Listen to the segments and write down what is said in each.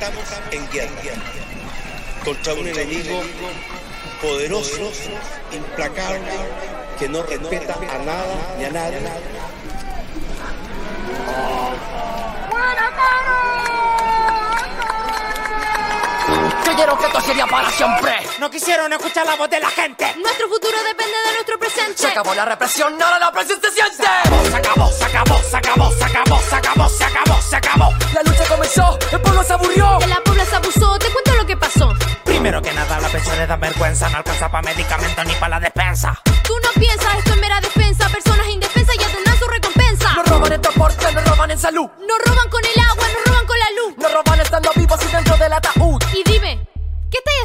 Estamos en guerra contra un enemigo poderoso, implacable, que no respeta a nada ni a nadie. Que esto sería para siempre. No quisieron escuchar la voz de la gente. Nuestro futuro depende de nuestro presente. Se acabó la represión, ahora la presión se siente. Se acabó, se acabó, se acabó, se acabó, se acabó, se acabó, se acabó. La lucha comenzó, el pueblo se aburrió. De la población abusó, te cuento lo que pasó. Primero que nada, la pensión les da vergüenza. No alcanza para medicamentos ni para la despensa. Tú no piensas, esto es mera defensa. Personas indefensas ya tendrán su recompensa. Nos roban en transporte, nos roban en salud. Nos roban con el agua,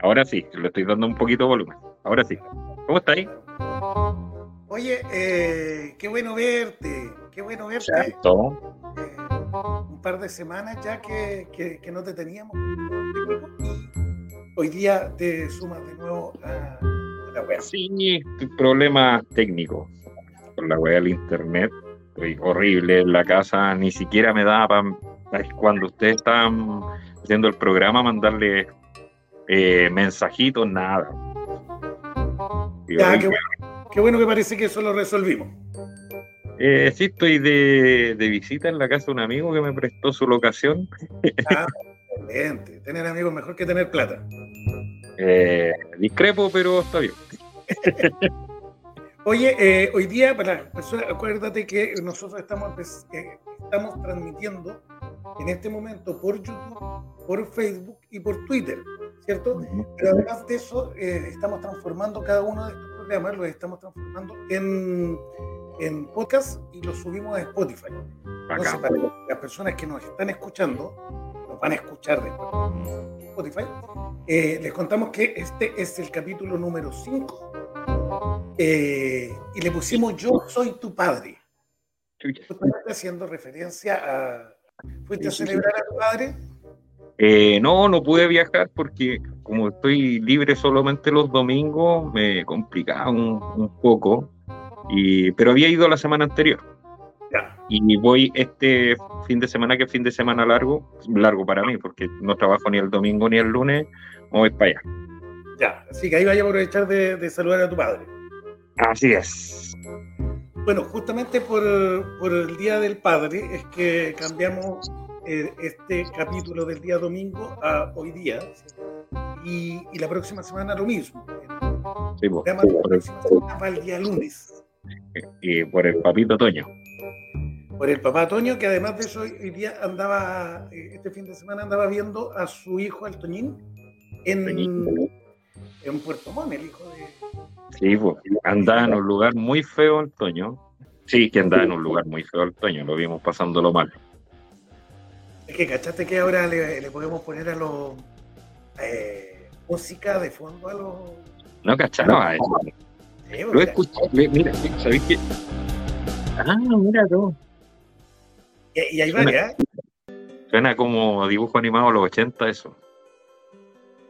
Ahora sí, le estoy dando un poquito de volumen. Ahora sí. ¿Cómo estáis? Oye, eh, qué bueno verte. Qué bueno verte. Cierto. Eh, un par de semanas ya que, que- que no te teníamos. Y hoy día te sumas de nuevo a, la web. Sí, problemas técnicos. Con la web del internet. Estoy horrible en la casa. Ni siquiera me da para cuando ustedes están haciendo el programa mandarle eh, mensajitos, nada. Ya, qué bueno, qué bueno que parece que eso lo resolvimos. eh, sí, estoy de, de visita en la casa de un amigo que me prestó su locación. Ah, excelente. Tener amigos mejor que tener plata. Eh, discrepo, pero está bien. Oye, eh, hoy día, para las personas, acuérdate que nosotros estamos, eh, estamos transmitiendo en este momento por YouTube, por Facebook y por Twitter, ¿cierto? Pero además de eso, eh, estamos transformando cada uno de estos programas, los estamos transformando en, en podcast y los subimos a Spotify. Entonces, Acá. para las personas que nos están escuchando, nos van a escuchar después en Spotify, eh, les contamos que este es el capítulo número 5 eh, y le pusimos Yo soy tu padre, haciendo referencia a... ¿Fuiste a celebrar a tu padre? Eh, no, no pude viajar porque como estoy libre solamente los domingos, me complicaba un, un poco. Y, pero había ido la semana anterior. Ya. Y voy este fin de semana, que es fin de semana largo, largo para mí, porque no trabajo ni el domingo ni el lunes, voy para allá. Ya, así que ahí vaya a aprovechar de, de saludar a tu padre. Así es. Bueno, justamente por, por el Día del Padre es que cambiamos eh, este capítulo del día domingo a hoy día. Y, y la próxima semana lo mismo. Sí, po, programa de la por, el, va el día lunes. y por el papito Toño. Por el papá Toño, que además de eso hoy día andaba, eh, este fin de semana andaba viendo a su hijo, el Toñín, en, Toñín. en Puerto Montt, el hijo de... Sí, pues, andaba en un lugar muy feo el Toño. Sí, que andaba en un lugar muy feo el Toño, lo vimos pasándolo mal. Es que cachaste que ahora le, le podemos poner a los... eh, música de fondo a los... No cachaba eso. Sí, Lo he escuchado, mira, ¿sabéis qué? Ah, mira tú. y, y hay varias. ¿eh? Suena como dibujo animado de los 80 eso.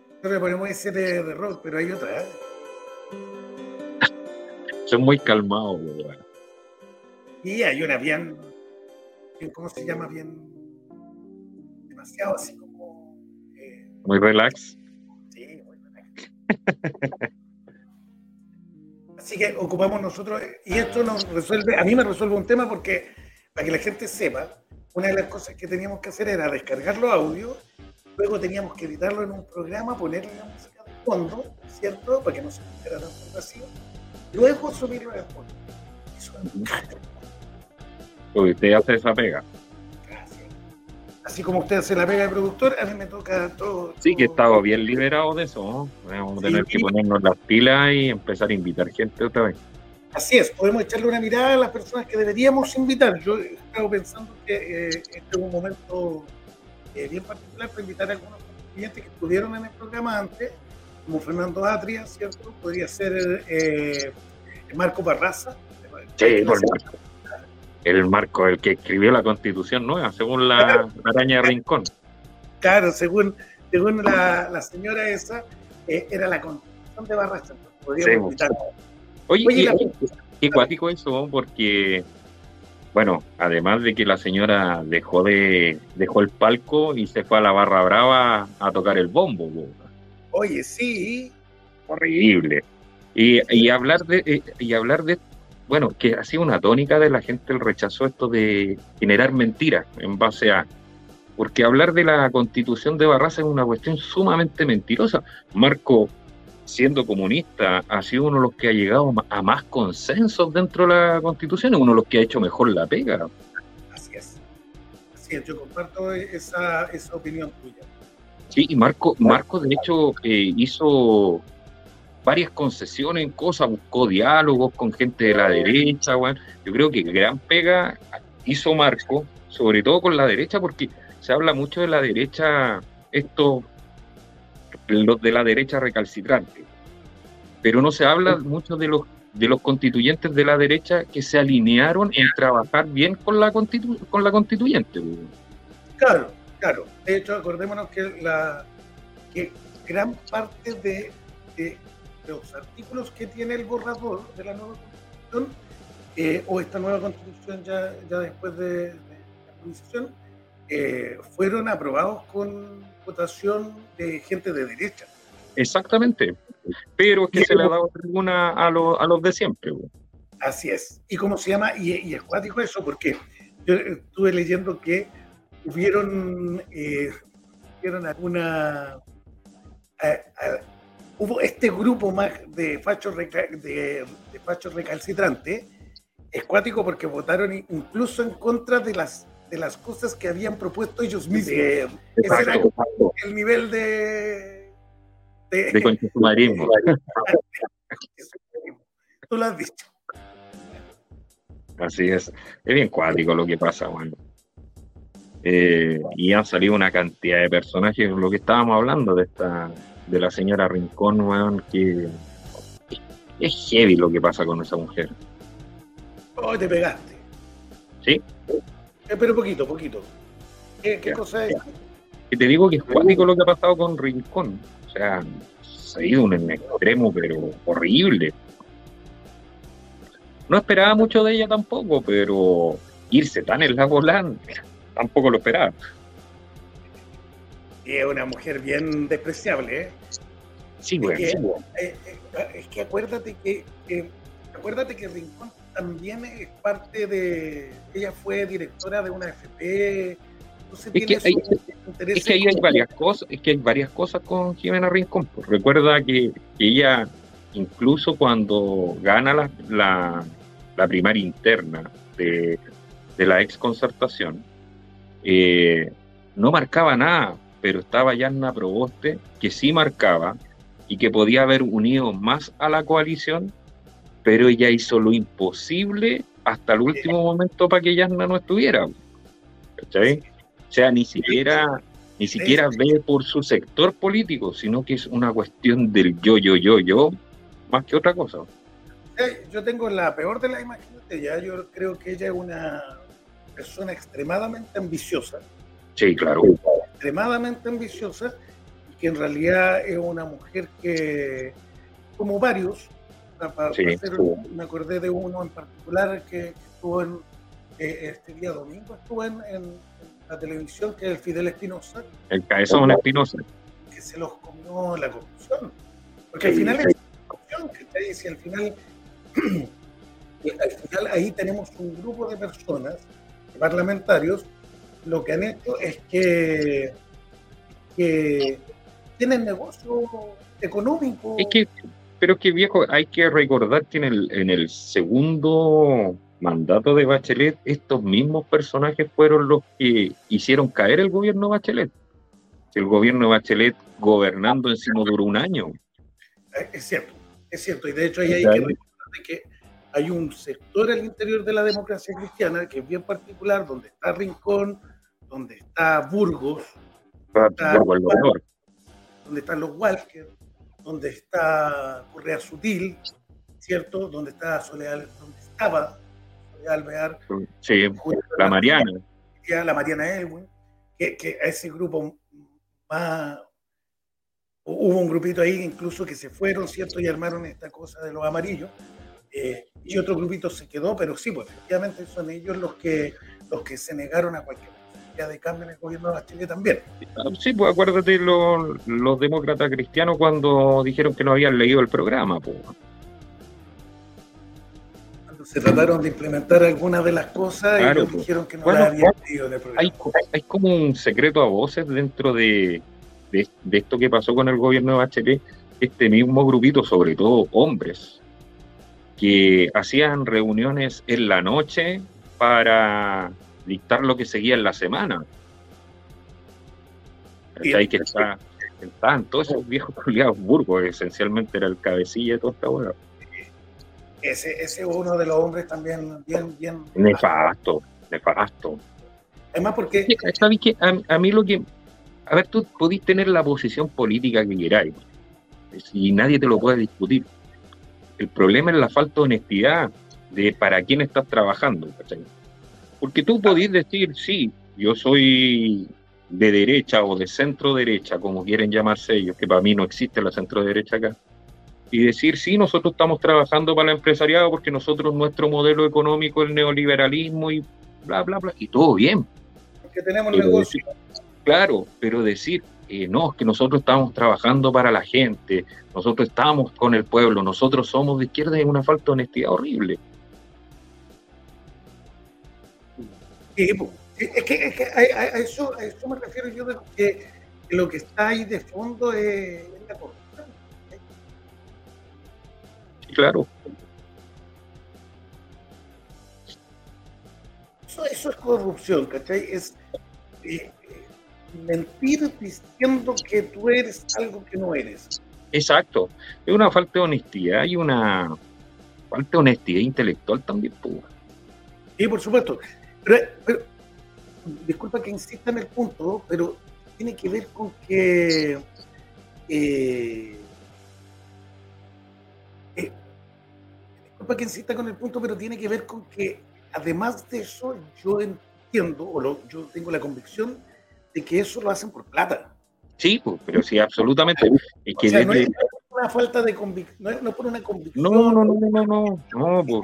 Nosotros le ponemos ese de, de rock, pero hay otra. ¿eh? Son muy calmados, weón. Y hay una bien, bien, ¿cómo se llama? Bien, demasiado así como, eh, Muy relax. sí, muy buena. Así que ocupamos nosotros, y esto nos resuelve, a mí me resuelve un tema porque, para que la gente sepa, una de las cosas que teníamos que hacer era descargar los audios, luego teníamos que editarlo en un programa, ponerle la música de fondo, ¿cierto? Para que no se escuchara tan vacío, luego subirlo a Spotify. Eso es un Porque usted hace esa pega. Así como usted se la pega de productor, a mí me toca todo. Sí, que todo- estaba bien liberado de eso. ¿no? Vamos a tener Sí. que ponernos las pilas y empezar a invitar gente otra vez. Así es, podemos echarle una mirada a las personas que deberíamos invitar. Yo he estado pensando que eh, este es un momento eh, bien particular para invitar a algunos constituyentes que estuvieron en el programa antes, como Fernando Atria, ¿cierto? Podría ser eh, Marco Barraza. Sí, por Marco. El Marco, el que escribió la constitución nueva, según la araña Rincón. Claro, según, según la, la señora esa, eh, era la constitución de. Podríamos Sí, Oye, Oye, qué, la- qué- cuático eso, porque, bueno, además de que la señora dejó de dejó el palco y se fue a la barra brava a tocar el bombo. Oye, sí, horrible. Y, y hablar de eh, y hablar de bueno, que ha sido una tónica de la gente el rechazo esto de generar mentiras en base a porque hablar de la constitución de Barraza es una cuestión sumamente mentirosa. Marco, siendo comunista, ha sido uno de los que ha llegado a más consensos dentro de la constitución, es uno de los que ha hecho mejor la pega. así es. Así es, yo comparto esa, esa opinión tuya. Sí, y Marco, Marco de hecho eh, hizo varias concesiones en cosas, buscó diálogos con gente de la derecha. Yo creo que gran pega hizo Marco, sobre todo con la derecha, porque se habla mucho de la derecha, estos, los de la derecha recalcitrante, pero no se habla mucho de los de los constituyentes de la derecha que se alinearon en trabajar bien con la constitu- con la constituyente. Claro, claro. De hecho, acordémonos que, la, que gran parte de, de los artículos que tiene el borrador de la nueva constitución, eh, o esta nueva constitución ya, ya después de, de la actualización, eh, fueron aprobados con votación de gente de derecha. Exactamente. Pero es que se le ha dado tribuna a, los a los de siempre. Así es. ¿Y cómo se llama? Y, y es cuático eso, porque yo estuve leyendo que hubieron, eh, hubieron alguna... eh, eh, hubo este grupo más de fachos, de, de fachos recalcitrantes, es cuático porque votaron incluso en contra de las, de las cosas que habían propuesto ellos mismos. Ese era Exacto. el nivel de... de- De conchetumarismo. Tú lo has dicho. Así es. Es bien cuático lo que pasa, bueno. Eh, y han salido una cantidad de personajes, lo que estábamos hablando de esta, de la señora Rincón, weón, que es heavy lo que pasa con esa mujer. Oh, te pegaste. ¿Sí? Eh, pero poquito, poquito. ¿Qué, qué Ya. cosa es? Y te digo que es cuático lo que ha pasado con Rincón. O sea, se ha ido un extremo, pero horrible. No esperaba mucho de ella tampoco, pero irse tan en la volante, tampoco lo esperaba. Es una mujer bien despreciable, ¿eh? Sí, güey. que- sí, güey. Eh, eh, es que acuérdate que, acuérdate que Rincón también es parte de ella fue directora de una FP entonces Es que hay- Es que hay varias cosas, es que hay varias cosas con Jimena Rincón. pues. Recuerda que ella, incluso cuando gana la, la, la primaria interna de, de la ex concertación, no marcaba nada, pero estaba Yanna Proboste, que sí marcaba y que podía haber unido más a la coalición, pero ella hizo lo imposible hasta el último momento para que Yanna no estuviera. ¿Cachai? O sea, ni siquiera, ni siquiera ve por su sector político, sino que es una cuestión del yo, yo, yo, yo, más que otra cosa. Yo tengo la peor de las imágenes de ella. Yo creo que ella es una persona extremadamente ambiciosa, Sí, claro. Extremadamente ambiciosa, y que en realidad es una mujer que, como varios, para- Sí, hacer- sí. me acordé de uno en particular que, que estuvo en, eh, este día domingo, estuvo en, en la televisión, que es el Fidel Espinosa, El cabezón espinosa. que se los comió la corrupción. Porque al Sí, final sí. es corrupción, que te dice, al final, al final ahí tenemos un grupo de personas, de parlamentarios, lo que han hecho es que, que tienen negocio económico. Es que, pero es que viejo, hay que recordar que en el, en el segundo mandato de Bachelet, estos mismos personajes fueron los que hicieron caer el gobierno de Bachelet. El gobierno de Bachelet gobernando encima duró un año. Eh, Es cierto, es cierto. Y de hecho ahí hay que recordar de que hay un sector al interior de la democracia cristiana que es bien particular, donde está Rincón, donde está Burgos, donde están los Walker, donde está Correa Sutil, ¿cierto? Donde está Soledad, donde estaba Soledad Alvear, Sí, junto a la Mariana. la Mariana Elwin, que, que a ese grupo más... Hubo un grupito ahí incluso que se fueron, ¿cierto? Y armaron esta cosa de los amarillos. Eh, y otro grupito se quedó, pero sí, pues efectivamente son ellos los que, los que se negaron a cualquier posibilidad de cambio en el gobierno de Bachelet también. Sí, pues acuérdate los, los demócratas cristianos cuando dijeron que no habían leído el programa. Pues. Cuando se trataron de implementar algunas de las cosas, Claro, ellos pues. dijeron que no Bueno, las habían leído en el programa. Hay, hay como un secreto a voces dentro de, de, de esto que pasó con el gobierno de Bachelet. Este mismo grupito, sobre todo hombres, que hacían reuniones en la noche para dictar lo que seguía en la semana. ¿Cachai? Que está, estaban todos esos viejos culiados burgos, esencialmente era el cabecilla de toda esta hueá. Ese, ese es uno de los hombres también bien, bien... Nefasto, nefasto. Además porque ¿Sabes qué? A, a mí lo que. A ver, tú podís tener la posición política que queráis y nadie te lo puede discutir. El problema es la falta de honestidad de para quién estás trabajando. ¿cachai? Porque tú podís decir, sí, yo soy de derecha o de centro derecha, como quieren llamarse ellos, que para mí no existe la centro derecha acá. Y decir, sí, nosotros estamos trabajando para el empresariado porque nosotros, nuestro modelo económico, el neoliberalismo y bla, bla, bla, y todo bien. porque tenemos Pero negocio. Claro, pero decir, eh, no, es que nosotros estamos trabajando para la gente, nosotros estamos con el pueblo, nosotros somos de izquierda, es una falta de honestidad horrible. Sí, es que, es que a, eso, a eso me refiero yo de que lo que está ahí de fondo es, la corrupción. Sí, claro, Eso, eso es corrupción, ¿cachai? Es eh, eh, mentir diciendo que tú eres algo que no eres. exacto. Es una falta de honestidad y una falta de honestidad intelectual también. pues. Sí, por supuesto. Pero, pero, disculpa que insista en el punto, pero tiene que ver con que eh, eh, disculpa que insista con el punto, pero tiene que ver con que además de eso yo entiendo, o lo- yo tengo la convicción de que eso lo hacen por plata. Sí, pues, pero sí, absolutamente. Es O que sea, no es por una falta de convicción, no es no por una convicción, no, no, no, no, no, no, pues,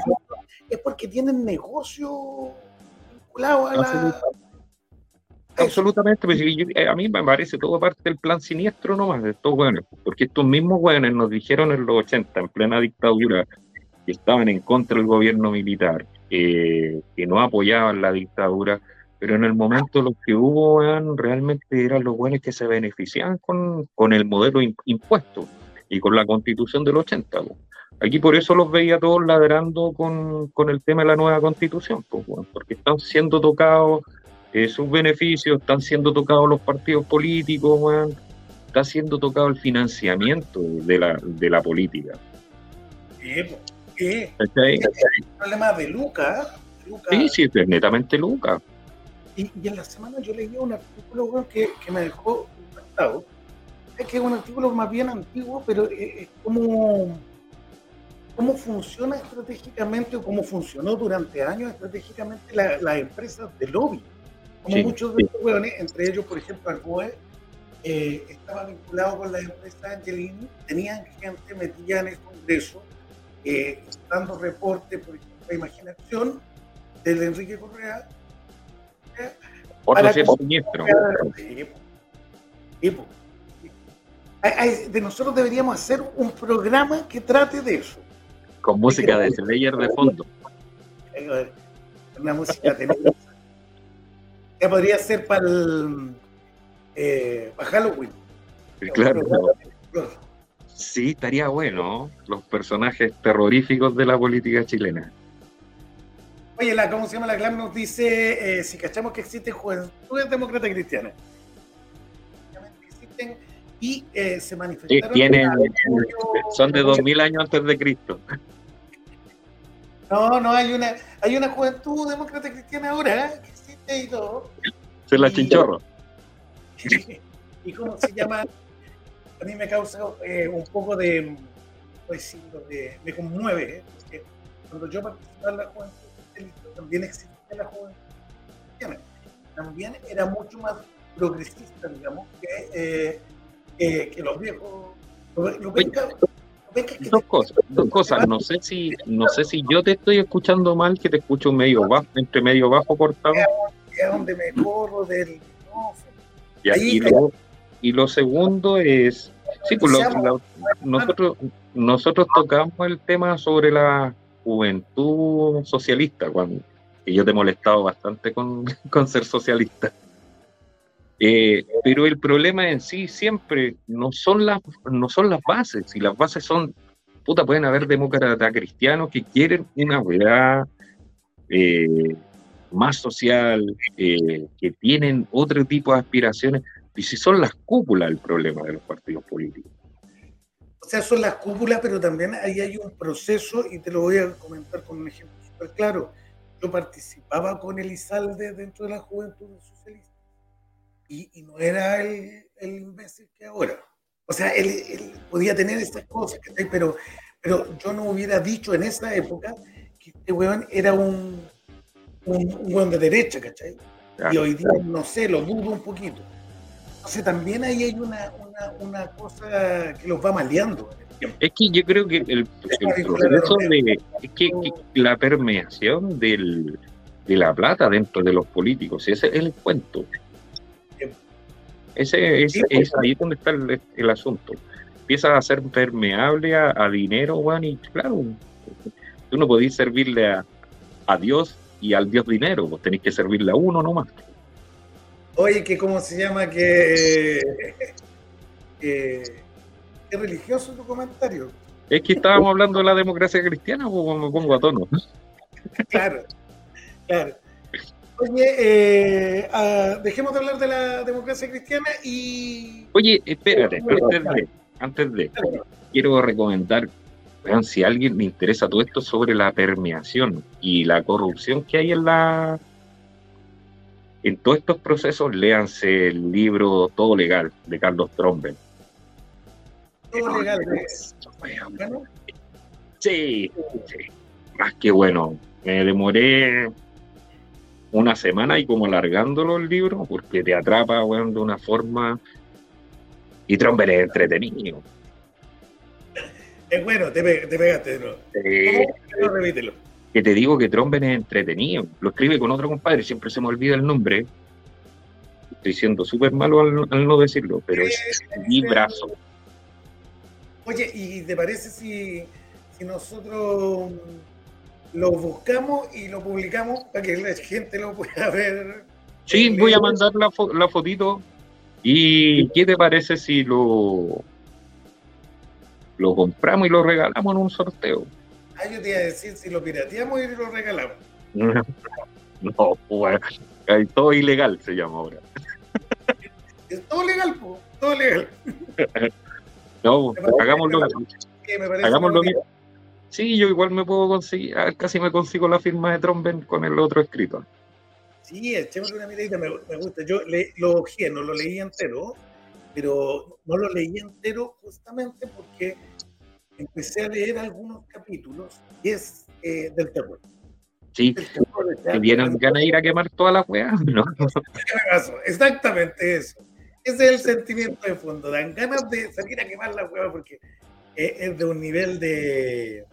es porque tienen negocio Absolutamente. Pues, eh, a mí me parece todo parte del plan siniestro nomás de estos hueones, porque estos mismos hueones nos dijeron en los 80, en plena dictadura, que estaban en contra del gobierno militar, que no apoyaban la dictadura, pero en el momento los que hubo weón, realmente eran los buenos que se beneficiaban con, con el modelo im- impuesto y con la constitución del 80. po. Aquí por eso los veía todos ladrando con, con el tema de la nueva constitución, po, weón, porque están siendo tocados eh, sus beneficios, están siendo tocados los partidos políticos, weón, está siendo tocado el financiamiento de la, de la política. Sí, po. Sí. ¿cachai? problema de Luca. Luca. Sí, sí, es netamente Lucas. Y, y en la semana yo leí un artículo weón, que, que me dejó impactado. Es que es un artículo más bien antiguo, pero es como cómo funciona estratégicamente o cómo funcionó durante años estratégicamente la- las empresas de lobby. Como Sí, muchos de estos hueones, entre ellos, por ejemplo, Arboe, eh, estaba vinculado con la empresa Angelini, tenían gente metida en el Congreso, eh, dando reportes, por ejemplo, a Imaginación, del Enrique Correa, Otro sí. Sí. Sí, po. Ay, ay, De nosotros deberíamos hacer un programa que trate de eso. Con música de Slayer de fondo. Una música tenebrosa. Que podría ser para el eh, para Halloween. Claro, sí, estaría bueno. Los personajes terroríficos de la política chilena. Oye, la, ¿cómo se llama la clan? Nos dice eh, si cachamos que existen juventudes demócratas cristianas. Existen y eh, se Sí, manifestaron. tienen, son de 2000 años antes de Cristo. No, no, hay una, hay una juventud demócrata cristiana ahora ¿eh? que existe y todo. Se la Y- chinchorro. ¿Y cómo se llama? a mí me causa eh, un poco de, ¿cómo decirlo? de, me conmueve, ¿eh? porque cuando yo participaba en la juventud también existía la juventud cristiana. También era mucho más progresista, digamos, que, eh, que, que los viejos. Los, los Oye, Dos cosas, dos cosas. No sé si, no sé si yo te estoy escuchando mal, que te escucho medio bajo, entre medio bajo cortado. es donde me corro del micrófono. Ya, Ahí- y, lo, y lo segundo es, sí, pues lo- lo- nosotros, nosotros tocamos el tema sobre la juventud socialista, cuando, y yo te he molestado bastante con, con ser socialista. Eh, pero el problema en sí siempre no son las no son las bases, y las bases son, puta, pueden haber demócratas cristianos que quieren una weá eh, más social, eh, que tienen otro tipo de aspiraciones, y si son las cúpulas el problema de los partidos políticos. O sea, son las cúpulas, pero también ahí hay un proceso, y te lo voy a comentar con un ejemplo súper claro. Yo participaba con Elizalde dentro de la juventud socialista, y, y no era el, el imbécil que ahora. O sea, él, él podía tener estas cosas, ¿cachai? pero, pero yo no hubiera dicho en esa época que este weón era un, un, un weón de derecha, ¿cachai? Y hoy día, no sé, lo dudo un poquito. Entonces también ahí hay una, una, una cosa que los va maleando. Es que yo creo que el, el proceso de es que, que la permeación del, de la plata dentro de los políticos, ese es el cuento. Ese es, es ahí donde está el, el asunto. Empieza a ser permeable a, a dinero, weón, y claro, tú no podés servirle a, a Dios y al Dios dinero, vos tenés que servirle a uno nomás. Oye, que cómo se llama que... qué religioso tu comentario. Es que estábamos hablando de la democracia cristiana, pues me pongo a tono. Claro, claro. Oye, eh, ah, dejemos de hablar de la democracia cristiana y... Oye, espérate, antes de, antes de, quiero recomendar, vean, si a alguien le interesa todo esto sobre la permeación y la corrupción que hay en la en todos estos procesos, léanse el libro Todo Legal de Carlos Tromben. Todo legal. Bueno, Sí, sí, más que bueno. Me demoré una semana y como alargándolo el libro, porque te atrapa, weón, de una forma. Y Tromben es entretenido. es bueno, te, te pegaste. Eh, ¿Cómo? Repítelo. que te digo que Tromben es entretenido. Lo escribe con otro compadre, siempre se me olvida el nombre. Estoy siendo súper malo al, al no decirlo, pero es un librazo. Oye, ¿y te parece si, si nosotros lo buscamos y lo publicamos para que la gente lo pueda ver? Sí, voy a mandar la, fo- la fotito. ¿Y qué te parece si lo, lo compramos y lo regalamos en un sorteo? Ah, yo te iba a decir si lo pirateamos y lo regalamos. No, pues, hay todo ilegal se llama ahora. Es todo legal, po, todo legal. No, hagámoslo. me Hagámoslo bien. Sí, yo igual me puedo conseguir, casi me consigo la firma de Tromben con el otro escrito. Sí, echémosle una miradita, me, me gusta. Yo le- lo ojeé, no lo leí entero, pero no lo leí entero justamente porque empecé a leer algunos capítulos y es eh, del terror. Sí, Del terror, ¿te vienen ganas de ir a quemar todas las weas? No. Exactamente eso. Ese es el sentimiento de fondo. Dan ganas de salir a quemar la hueva porque eh, es de un nivel de,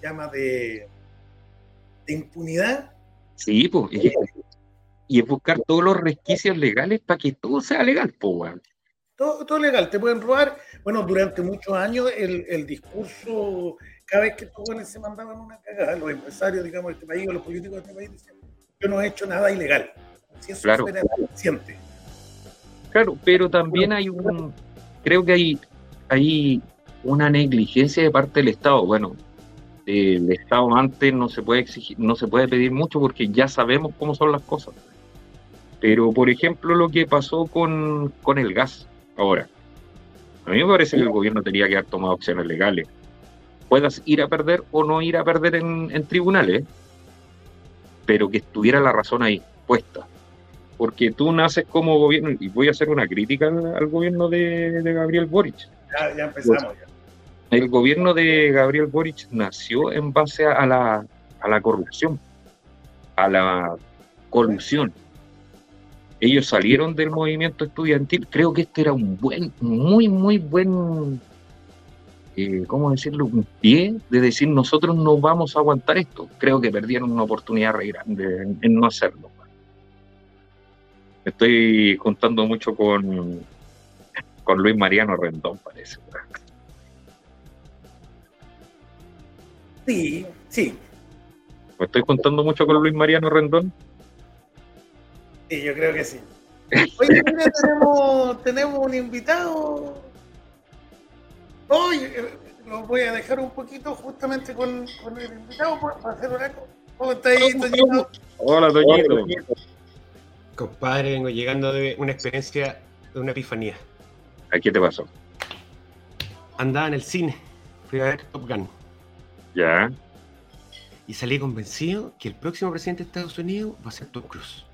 de ¿cómo se llama? De, de impunidad. Sí, pues. Y, y es buscar todos los resquicios legales para que todo sea legal, pues. Todo, todo legal, te pueden robar. Bueno, durante muchos años el, el discurso, cada vez que estos jóvenes se mandaban una cagada, los empresarios, digamos, de este país o los políticos de este país decían, yo no he hecho nada ilegal. Si eso Claro. Claro, pero también hay un. Creo que hay, hay una negligencia de parte del Estado. Bueno, el Estado antes no se puede exigir, no se puede pedir mucho porque ya sabemos cómo son las cosas. Pero, por ejemplo, lo que pasó con, con el gas ahora. A mí me parece que el gobierno tenía que haber tomado acciones legales. Puedas ir a perder o no ir a perder en, tribunales, pero que estuviera la razón ahí puesta. porque tú naces como gobierno, y voy a hacer una crítica al, gobierno de, de Gabriel Boric. Ya, ya empezamos. Ya. El gobierno de Gabriel Boric nació en base a la, a la corrupción, a la corrupción. Ellos salieron del movimiento estudiantil. Creo que este era un buen, muy, muy buen, eh, ¿cómo decirlo? Un pie de decir nosotros no vamos a aguantar esto. Creo que perdieron una oportunidad re grande en, no hacerlo. Estoy contando mucho con, con Luis Mariano Rendón, parece. Sí, sí. Me estoy contando mucho con Luis Mariano Rendón. Sí, yo creo que sí. Oye, mira, tenemos, tenemos un invitado. Hoy lo voy a dejar un poquito justamente con, con el invitado para hacer una. ¿Cómo está ahí, Toñito? Hola, Doñito. Compadre, vengo llegando de una experiencia, de una epifanía. ¿A qué te pasó? Andaba en el cine, fui a ver Top Gun Ya. y salí convencido que el próximo presidente de Estados Unidos va a ser Tom Cruise.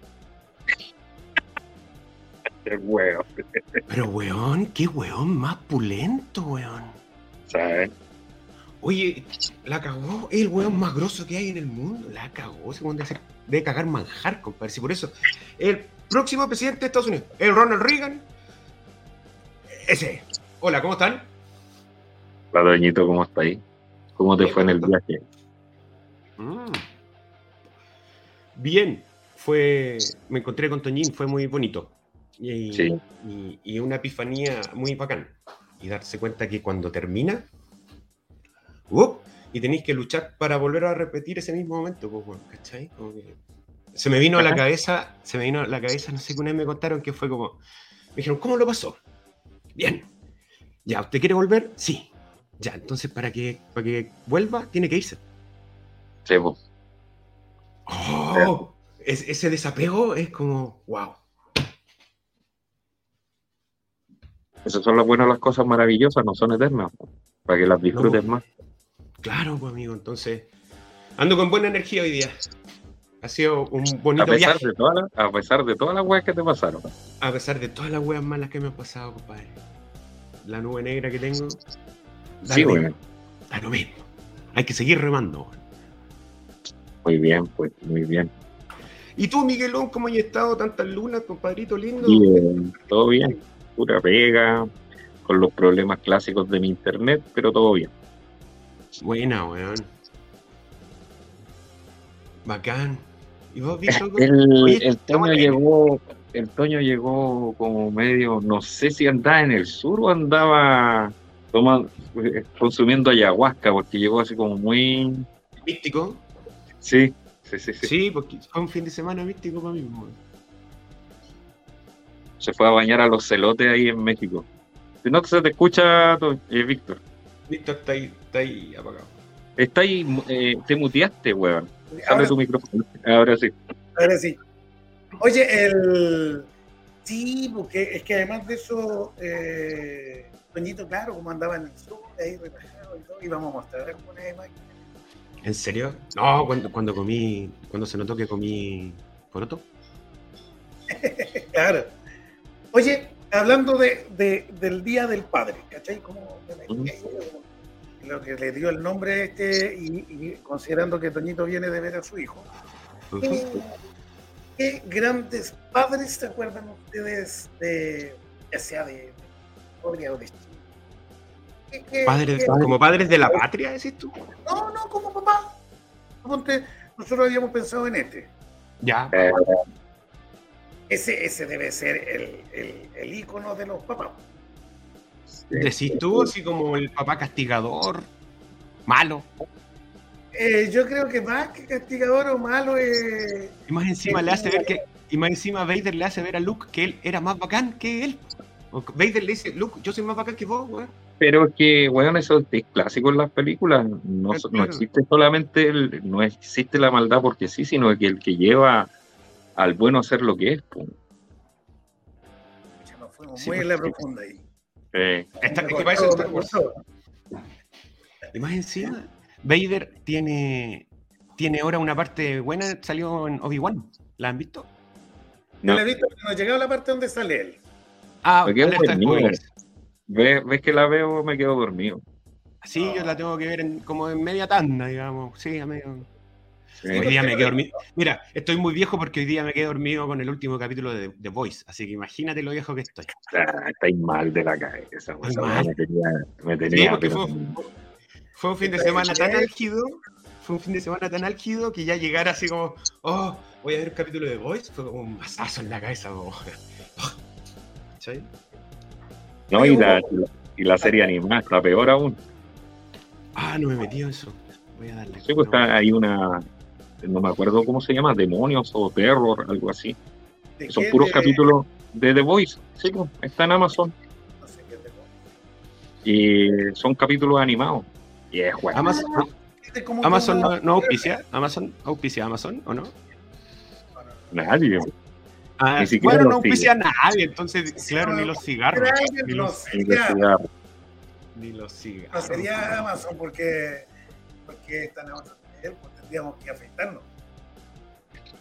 Qué huevo. Pero weón, qué weón más pulento, weón. ¿Sabes? Oye, la cagó, es el weón más grosso que hay en el mundo. La cagó, weón debe, debe cagar manjar, compadre. Si por eso, el próximo presidente de Estados Unidos, el Ronald Reagan, ese. Hola, ¿cómo están? La Doñito, ¿cómo está ahí? ¿Cómo te fue en el viaje? Mm. Bien, fue. Me encontré con Toñín, fue muy bonito. Y, Sí. y- y una epifanía muy bacán. Y darse cuenta que cuando termina. ¡up! y tenéis que luchar para volver a repetir ese mismo momento, pues, ¿cachai? Como que- se me vino a la cabeza, se me vino a la cabeza, no sé qué una vez me contaron que fue como. Me dijeron, ¿cómo lo pasó? Bien. Ya, ¿usted quiere volver? Sí. Ya, entonces para que, para que vuelva, tiene que irse. Sí, pues. ¡Oh! Es- ese desapego es como, wow. Esas son las buenas, las cosas maravillosas, no son eternas. Para que las disfrutes No. más. Claro, pues amigo, entonces ando con buena energía hoy día. Ha sido un A bonito pesar, viaje, de todas las, a pesar de todas las weas que te pasaron. a pesar de todas las weas malas que me han pasado, compadre. La nube negra que tengo, da Sí, lo mismo, da lo mismo. Hay que seguir remando. Muy bien, pues, muy bien. ¿Y tú, Miguelón, cómo has estado? Tantas lunas, compadrito lindo. Bien, todo bien. Pura pega, con los problemas clásicos de mi internet, pero todo bien. Buena, weón. Bacán. ¿Y vos, Víctor? algo? El, Oye, el Toño llegó, el Toño llegó como medio, no sé si andaba en el sur o andaba tomando, eh, consumiendo ayahuasca, porque llegó así como muy, Místico. sí, sí, sí, sí. Sí, porque fue un fin de semana místico para mí. weón. Se fue a bañar a los celotes ahí en México. Si no se te escucha, eh, Víctor. Víctor está ahí, está ahí apagado. Está ahí, eh, te muteaste, weón. Ahora, tu micrófono. Ahora sí. ahora sí. Oye, el. Sí, porque es que además de eso, eh, Toñito, claro, como andaba en el sur, ahí relajado y todo, íbamos a mostrar algunas imágenes. ¿En serio? No, cuando, cuando comí, cuando se notó que comí poroto. Claro. Oye, hablando de, de- del Día del Padre, ¿cachai? Como lo que le dio el nombre este y, y considerando que Toñito viene de ver a su hijo. ¿Qué, qué grandes padres se acuerdan ustedes de, ya sea de Padres, como padres de la patria, decís tú. No, no, como papá. Nosotros habíamos pensado en este. Ya. Eh, Ese, ese debe ser el, el, el ícono de los papás. Decís tú, así como el papá castigador, malo. Eh, yo creo que más que castigador o malo es. Y más encima le hace ver que. Y más encima Vader le hace ver a Luke que él era más bacán que él. Vader le dice, Luke, yo soy más bacán que vos, weón. Pero es que, bueno, eso es clásico en las películas. No, existe solamente el, no existe la maldad porque sí, sino que el que lleva al bueno a hacer lo que es. pues. Ya nos fuimos Sí, muy en pues, la profunda ahí. Eh, Está- es que para eso. Y más encima, Vader tiene, tiene ahora una parte buena, salió en Obi-Wan. ¿La han visto? No No. la he visto, pero no he llegado a la parte donde sale él. Ah, Me quedo dormido. ¿Ves, ves que la veo, me quedo dormido. Sí, yo la tengo que ver en- como en media tanda, digamos. Sí, a medio. Sí. Hoy día me quedé dormido. Mira, estoy muy viejo porque hoy día me quedé dormido con el último capítulo de The Voice. Así que imagínate lo viejo que estoy. Ah, estáis mal de la cabeza. Esa mal. Me tenía, me tenía porque pero- Fue un fin de semana tan álgido. Fue un fin de semana tan álgido que ya llegar así como, oh, voy a ver un capítulo de The Voice. Fue como un masazo en la cabeza. como- ¿Cachai? No, y la, y la serie animada está peor aún. Ah, no me he metido en eso. Voy a darle. Sí, pues está ahí una, no me acuerdo cómo se llama, demonios o terror, algo así. ¿De Son qué? puros De- capítulos de The Voice. Sí, pues, está en Amazon. no sé qué es Y son capítulos animados. Y es bueno. Amazon, una- no, no auspicia. Amazon auspicia Amazon, ¿o no? Nadie. Ah, Ni siquiera bueno, no auspicia a nadie, entonces, claro, ni los cigarros. Ni no los, Ni de sería, cigarro. ni los no cigarros. sería Amazon porque, porque están a otro nivel, pues tendríamos que afectarnos.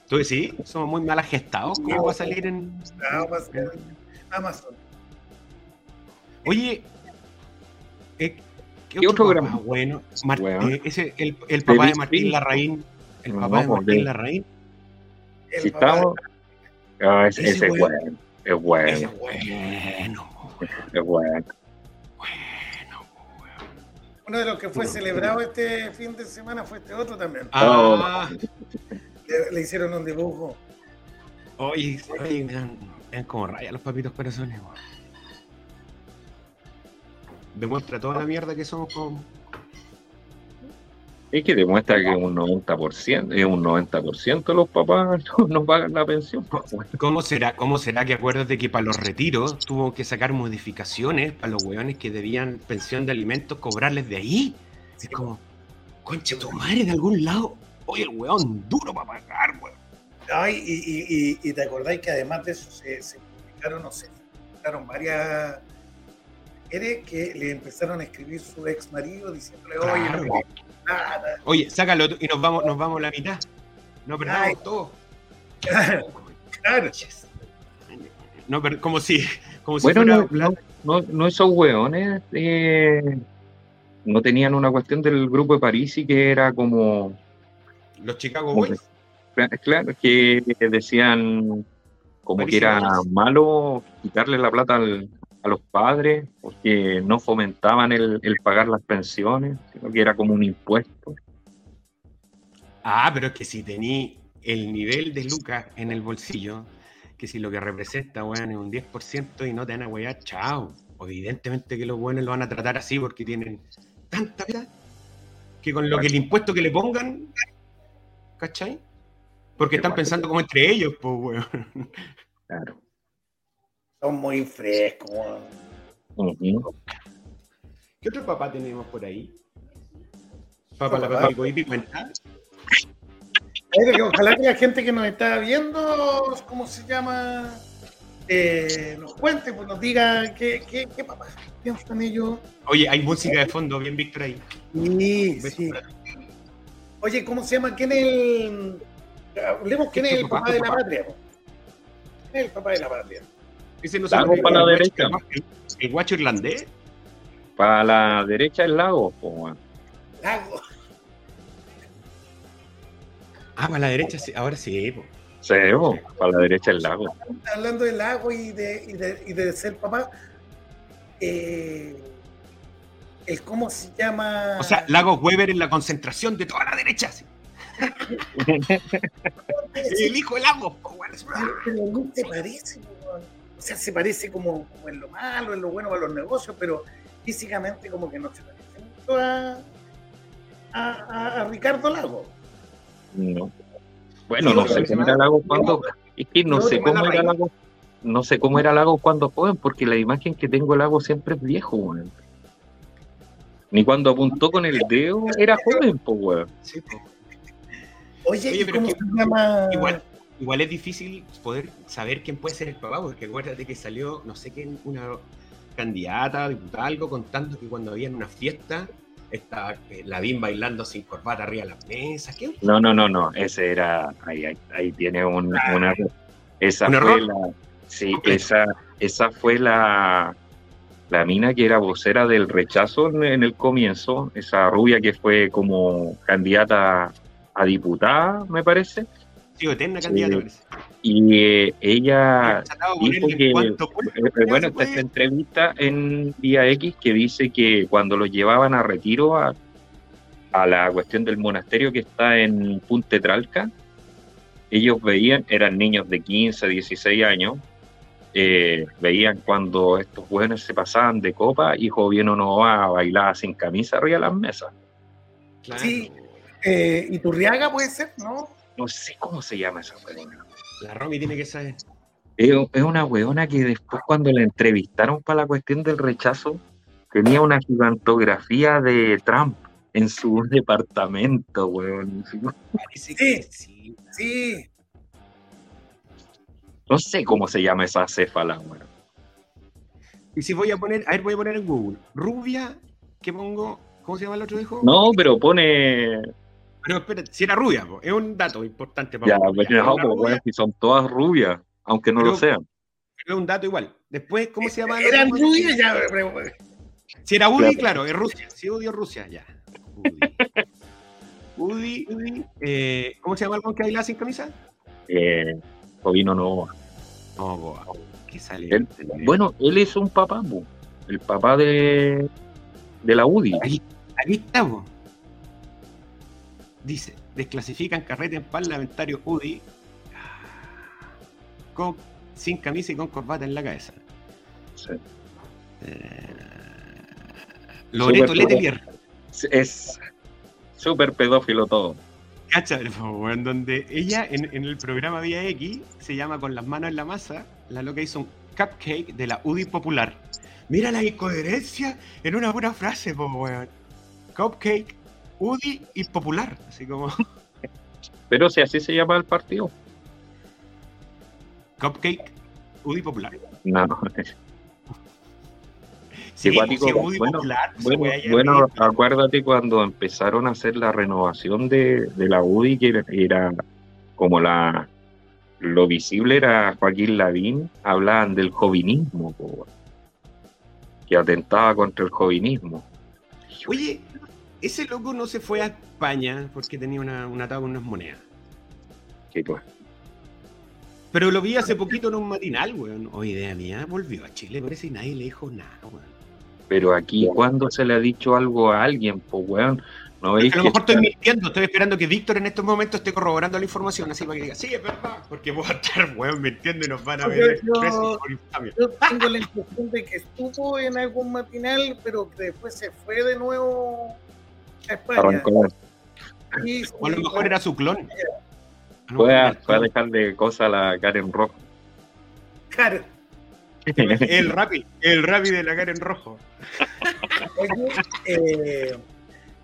¿Tú decís? Somos muy mal gestados. ¿Cómo va a salir en.? Amazon. Oye. eh, ¿Qué, ¿Qué otro gran- bueno? Mar- Weón. eh, ese, el, el papá de Martín. Larraín. El No, papá de Martín Larraín. El Si papá- estamos. Ah, ese, Ese ese es bueno. Es bueno. Ese bueno. Es bueno. Bueno. Uno de los que fue celebrado este fin de semana fue este otro también. Ah, Le, le hicieron un dibujo. oye, oye, dan como raya los papitos corazones, weón. Demuestra toda la mierda que somos como. Es que demuestra que un 90%, es un 90% los papás no, no pagan la pensión. ¿Cómo será, ¿Cómo será que acuérdate que para los retiros tuvo que sacar modificaciones para los hueones que debían pensión de alimentos cobrarles de ahí? Es como, concha tu madre de algún lado. Oye, el hueón duro para pagar, weón. Ay, y, y, y, y te acordáis que además de eso se, se publicaron, no sé, publicaron varias mujeres que le empezaron a escribir su ex marido diciéndole, oye, Claro. no me nada. Oye, sácalo y nos vamos, nos vamos la mitad. No perdamos Ay. todo. Claro. No, pero como si, como si Bueno, fuera no, no, esos hueones eh, no tenían una cuestión del grupo de París y que era como, los Chicago Boys. que- claro, que decían como París que era malo quitarle la plata al- a los padres porque no fomentaban el, el pagar las pensiones, sino que era como un impuesto. Ah, pero es que si tení el nivel de Lucas en el bolsillo, que si lo que representa, weón, es un 10% y no te van a wear, chao. Evidentemente que los buenos lo van a tratar así porque tienen tanta plata que con lo que el impuesto que le pongan, ¿cachai? Porque están pensando como entre ellos, pues, weón. Claro. Son muy frescos. Ujú. ¿Qué otro papá tenemos por ahí? Papá la Papá. papá Coipi cuenta. Ojalá que la gente que nos está viendo, ¿cómo se llama? Eh, nos cuente, pues nos diga qué, qué, qué papás piensan ellos. Oye, hay música de fondo, bien Víctor ahí. Sí, Oye, ¿cómo se llama? ¿Quién es el. Hablemos, ¿quién es el papá de la patria? ¿Quién es el papá de la patria? Ese no Lago para la el guacho- derecha. El, el guacho irlandés. Para la derecha el lago, po. Lago. Ah, para la derecha, sí, ahora sí. po. Sí, po, para la derecha el lago. Hablando del lago y de, y de, y de ser papá, eh, el cómo se llama. O sea, Lagos Weber en la concentración de toda la derecha. sí. El hijo de Lagos, te parece. O sea, se parece como, como en lo malo, en lo bueno para los negocios, pero físicamente como que no se parece mucho a, a, a- a Ricardo Lago. No. Bueno, Sí, no sé cómo era Lago cuando. Es que no sé cómo era. Lago. No sé cómo era Lago cuando joven, porque la imagen que tengo de Lago siempre es viejo, weón. Ni cuando apuntó con el dedo era joven, pues, weón. Sí, po. Oye, Oye, ¿y pero cómo es que se llama? Igual, igual es difícil poder saber quién puede ser el papá, porque acuérdate que salió, no sé quién, una candidata, diputada, algo, contando que cuando habían una fiesta, estaba eh, Lavín bailando sin corbata arriba de las mesas. ¿Qué? No, no, no, no. Ese era. Ahí, ahí, ahí tiene un- una, Esa ¿Un fue la. Sí, esa, esa fue la, la mina que era vocera del rechazo en, en el comienzo. Esa rubia que fue como candidata a diputada, me parece. Eterna Sí. candidata, parece. Y eh, ella dijo que, eh, ya bueno, está esta entrevista en Día X que dice que cuando los llevaban a retiro a, a la cuestión del monasterio que está en Punte Tralca, ellos veían, eran niños de 15, 16 años, eh, veían cuando estos buenos se pasaban de copa y Joviano no va a bailar sin camisa arriba de las mesas. Claro. Sí. Eh, ¿Y Turriaga puede ser? ¿No? No sé cómo se llama esa weona. La Romy tiene que saber. Es, es una weona que después cuando la entrevistaron para la cuestión del rechazo, tenía una gigantografía de Trump en su departamento, weón. Parece que sí. Sí. No sé cómo se llama esa céfala, weón. Y si voy a poner, a ver, voy a poner en Google. Rubia, ¿qué pongo? ¿Cómo se llama el otro hijo? No, pero pone... Pero espera, si era rubia, po, es un dato importante para Ya, pues, no, pues, si son todas rubias, aunque no lo Pero- sean. Es un dato igual. Después, ¿cómo se llama? Eran rubias ya. pero- Si era Udi, Claro. claro, es Rusia. Si Udi es Rusia, ya. Udi. Udi, Udi, eh, ¿cómo se llama el que bailaba sin camisa? Eh, Jovino no. No, boa. ¿Qué sale? Él- bueno, él es un papá, po, el papá de, de la UDI. Ahí, ahí estamos. Dice, desclasifican carrete en parlamentario UDI con, sin camisa y con corbata en la cabeza. Sí. Eh, Loreto Letelier. Es súper pedófilo todo. Cacha, weón, donde ella en, en el programa Vía X se llama Con las manos en la masa, la loca hizo un cupcake de la UDI popular. Mira la incoherencia en una pura frase, po, weón. Cupcake, UDI y popular. Así como Pero si así se llama el partido. cupcake, UDI popular. No, Sí, digo, sí, UDI bueno, popular. bueno, bueno, acuérdate cuando empezaron a hacer la renovación de, de la UDI, que era, era como la lo visible era Joaquín Lavín, hablaban del jovinismo, que atentaba contra el jovinismo. Oye, ese loco no se fue a España porque tenía una, un atado con unas monedas. Que, pues, Pero lo vi hace poquito en un matinal, weón. O idea mía, volvió a Chile, parece que nadie le dijo nada, weón. Pero aquí, ¿cuándo se le ha dicho algo a alguien? Pues, weón, ¿no veis A lo mejor estoy mintiendo, estoy esperando que Víctor en estos momentos esté corroborando la información, así para que diga, sí, es verdad, porque voy a estar, weón, mintiendo y nos van a ver Yo- yo- presos por infamia. Yo tengo la impresión de que estuvo en algún matinal, pero que después se fue de nuevo España. Sí, O a lo mejor era su clon. Mejor a, dejar de cosas a la Karen Rojo. Claro. El rapi, el rapi de la cara en rojo. Oye, eh,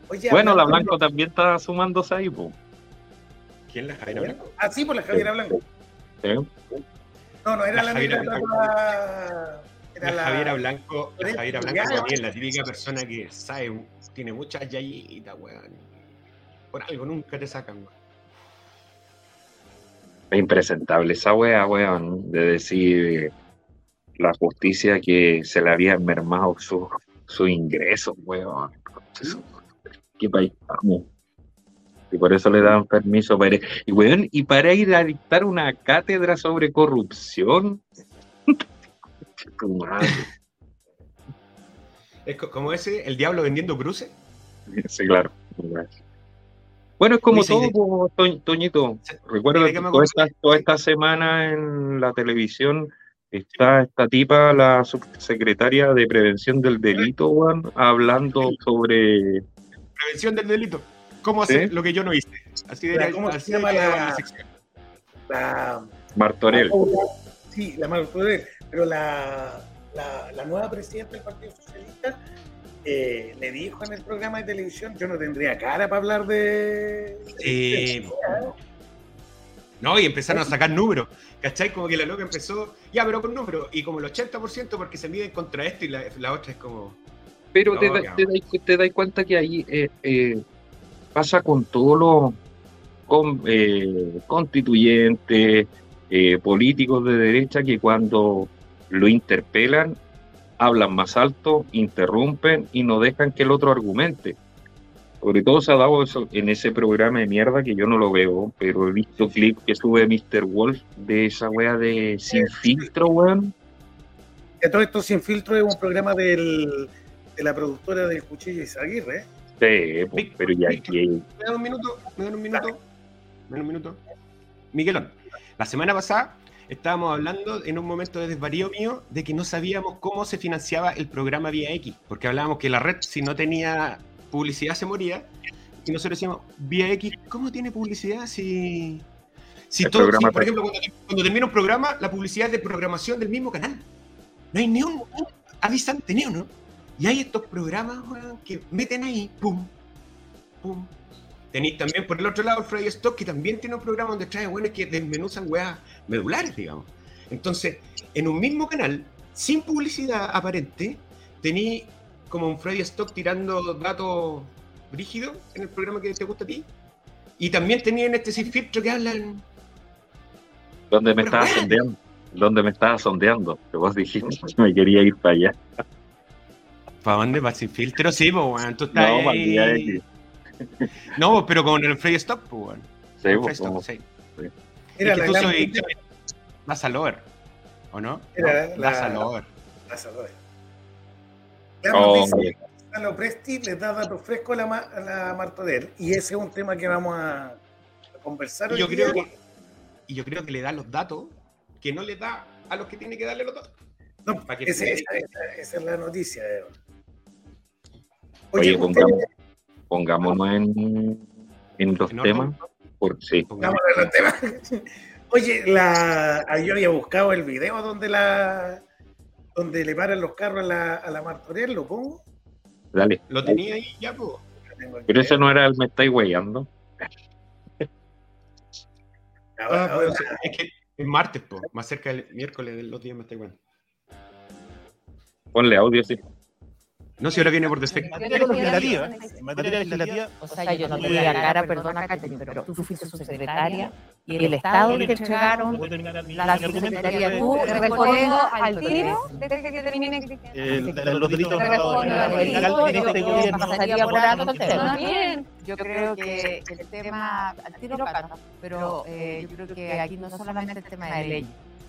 oye, Bueno, la Blanco también está sumándose ahí, pues. ¿Quién la Javiera Blanco? Ah, sí, por la Javiera Blanco. ¿eh? No, no, era La la, Javiera Blanco. Era La la, Javiera Blanco, la Javiera es Blanco también la típica persona que sabe, tiene muchas yayitas, weón. Por algo nunca te sacan, weón. Es impresentable esa wea, weón, de decir la justicia que se le habían mermado sus su ingresos, weón. ¿Qué país estamos? Y por eso le dan permiso para ir. Y, weón, y para ir a dictar una cátedra sobre corrupción. Tu madre. Es co- como ese, el diablo vendiendo cruces. Sí, claro. Bueno, es como todo, de- po, Toñito. Recuerda ¿de que toda esta, toda esta semana en la televisión está esta tipa, la subsecretaria de Prevención del Delito, weón, hablando sobre... Prevención del delito. ¿Cómo hacer Sí. lo que yo no hice? Así debería ¿cómo se así llama debería la- la sección. la, Martorell. Sí, la Martorell, pero la, la, la nueva presidenta del Partido Socialista eh, le dijo en el programa de televisión, yo no tendría cara para hablar de... Sí. No, y empezaron a sacar números. ¿Cachai? Como que la loca empezó, ya, pero con números. Y como el 80% porque se miden contra esto y la, la otra es como. Pero te, da- te, dais- te das cuenta que ahí eh, eh, pasa con todos los con, eh, constituyentes, eh, políticos de derecha que cuando lo interpelan hablan más alto, interrumpen y no dejan que el otro argumente. Sobre todo se ha dado eso en ese programa de mierda que yo no lo veo, pero he visto clip que sube Mr. Wolf de esa wea de Sin Filtro, weón. Que todo esto sin filtro es un programa del, de la productora del Cuchillo Izaguirre. Sí, pues, pero ya aquí Me dan un minuto, me dan un minuto, me dan un minuto. Miguelón, la semana pasada estábamos hablando en un momento de desvarío mío de que no sabíamos cómo se financiaba el programa Vía X, porque hablábamos que la red si no tenía publicidad se moría, y nosotros decíamos, Vía X, ¿cómo tiene publicidad si... Si El todo, si, por ejemplo, cuando, cuando termina un programa, la publicidad es de programación del mismo canal. No hay ni un avisante, ni uno. Y hay estos programas que meten ahí, pum, pum. Tenéis también por el otro lado el Freddy Stock, que también tiene un programa donde trae weones que desmenuzan weas medulares, digamos. Entonces, en un mismo canal, sin publicidad aparente, tenéis como un Freddy Stock tirando datos brígidos en el programa que te gusta a ti. Y también tenían este sin filtro que hablan. donde me estaba sondeando, donde me estaba sondeando, que vos dijiste que me quería ir para allá. ¿Para dónde? ¿Para sin filtro? Sí, pues, weón. Tú estás No, para ahí-. No, pero con el Freddy Stock, pues, weón. Sí, Freddy pues, Stock, como- sí. Mira, es que la tú gran- soy ¿o no? Era No, la- Lover. la salud. Gran Oh, noticia, Gonzalo Presti le da datos frescos a la, a la Martorell y ese es un tema que vamos a, a conversar Y hoy yo día. creo que, y yo creo que le da los datos que no le da a los que tiene que darle los datos. No, para que ese- se- esa, esa- esa es la noticia. eh. Oye, Oye, ustedes- pongámonos en, en los temas. Por, sí, los temas. Oye, la, ah, yo había buscado el video donde la donde le paran los carros a la, a la Martorell, ¿lo pongo? dale. Lo tenía ahí ya, pues. Lo tengo aquí. Pero ese no era el me estáis weyando. Ahora- Ah, ahora- pues, es que es martes, po, más cerca del miércoles de los días me está igual. Ponle audio, sí. No, si ahora viene por defecto. materia legislativa, en materia legislativa, O sea, yo no te voy a cara, perdona, Catherine, pero tú fuiste su secretaria y el estado que entregaron la subsecretaría de- tú de- respondiendo al tiro. eh, de los delitos Te respondo en al delito, este yo gobierno. pasaría por alto el tema. Yo creo que el tema, al tiro pero eh, yo creo que aquí no solamente el tema de ley.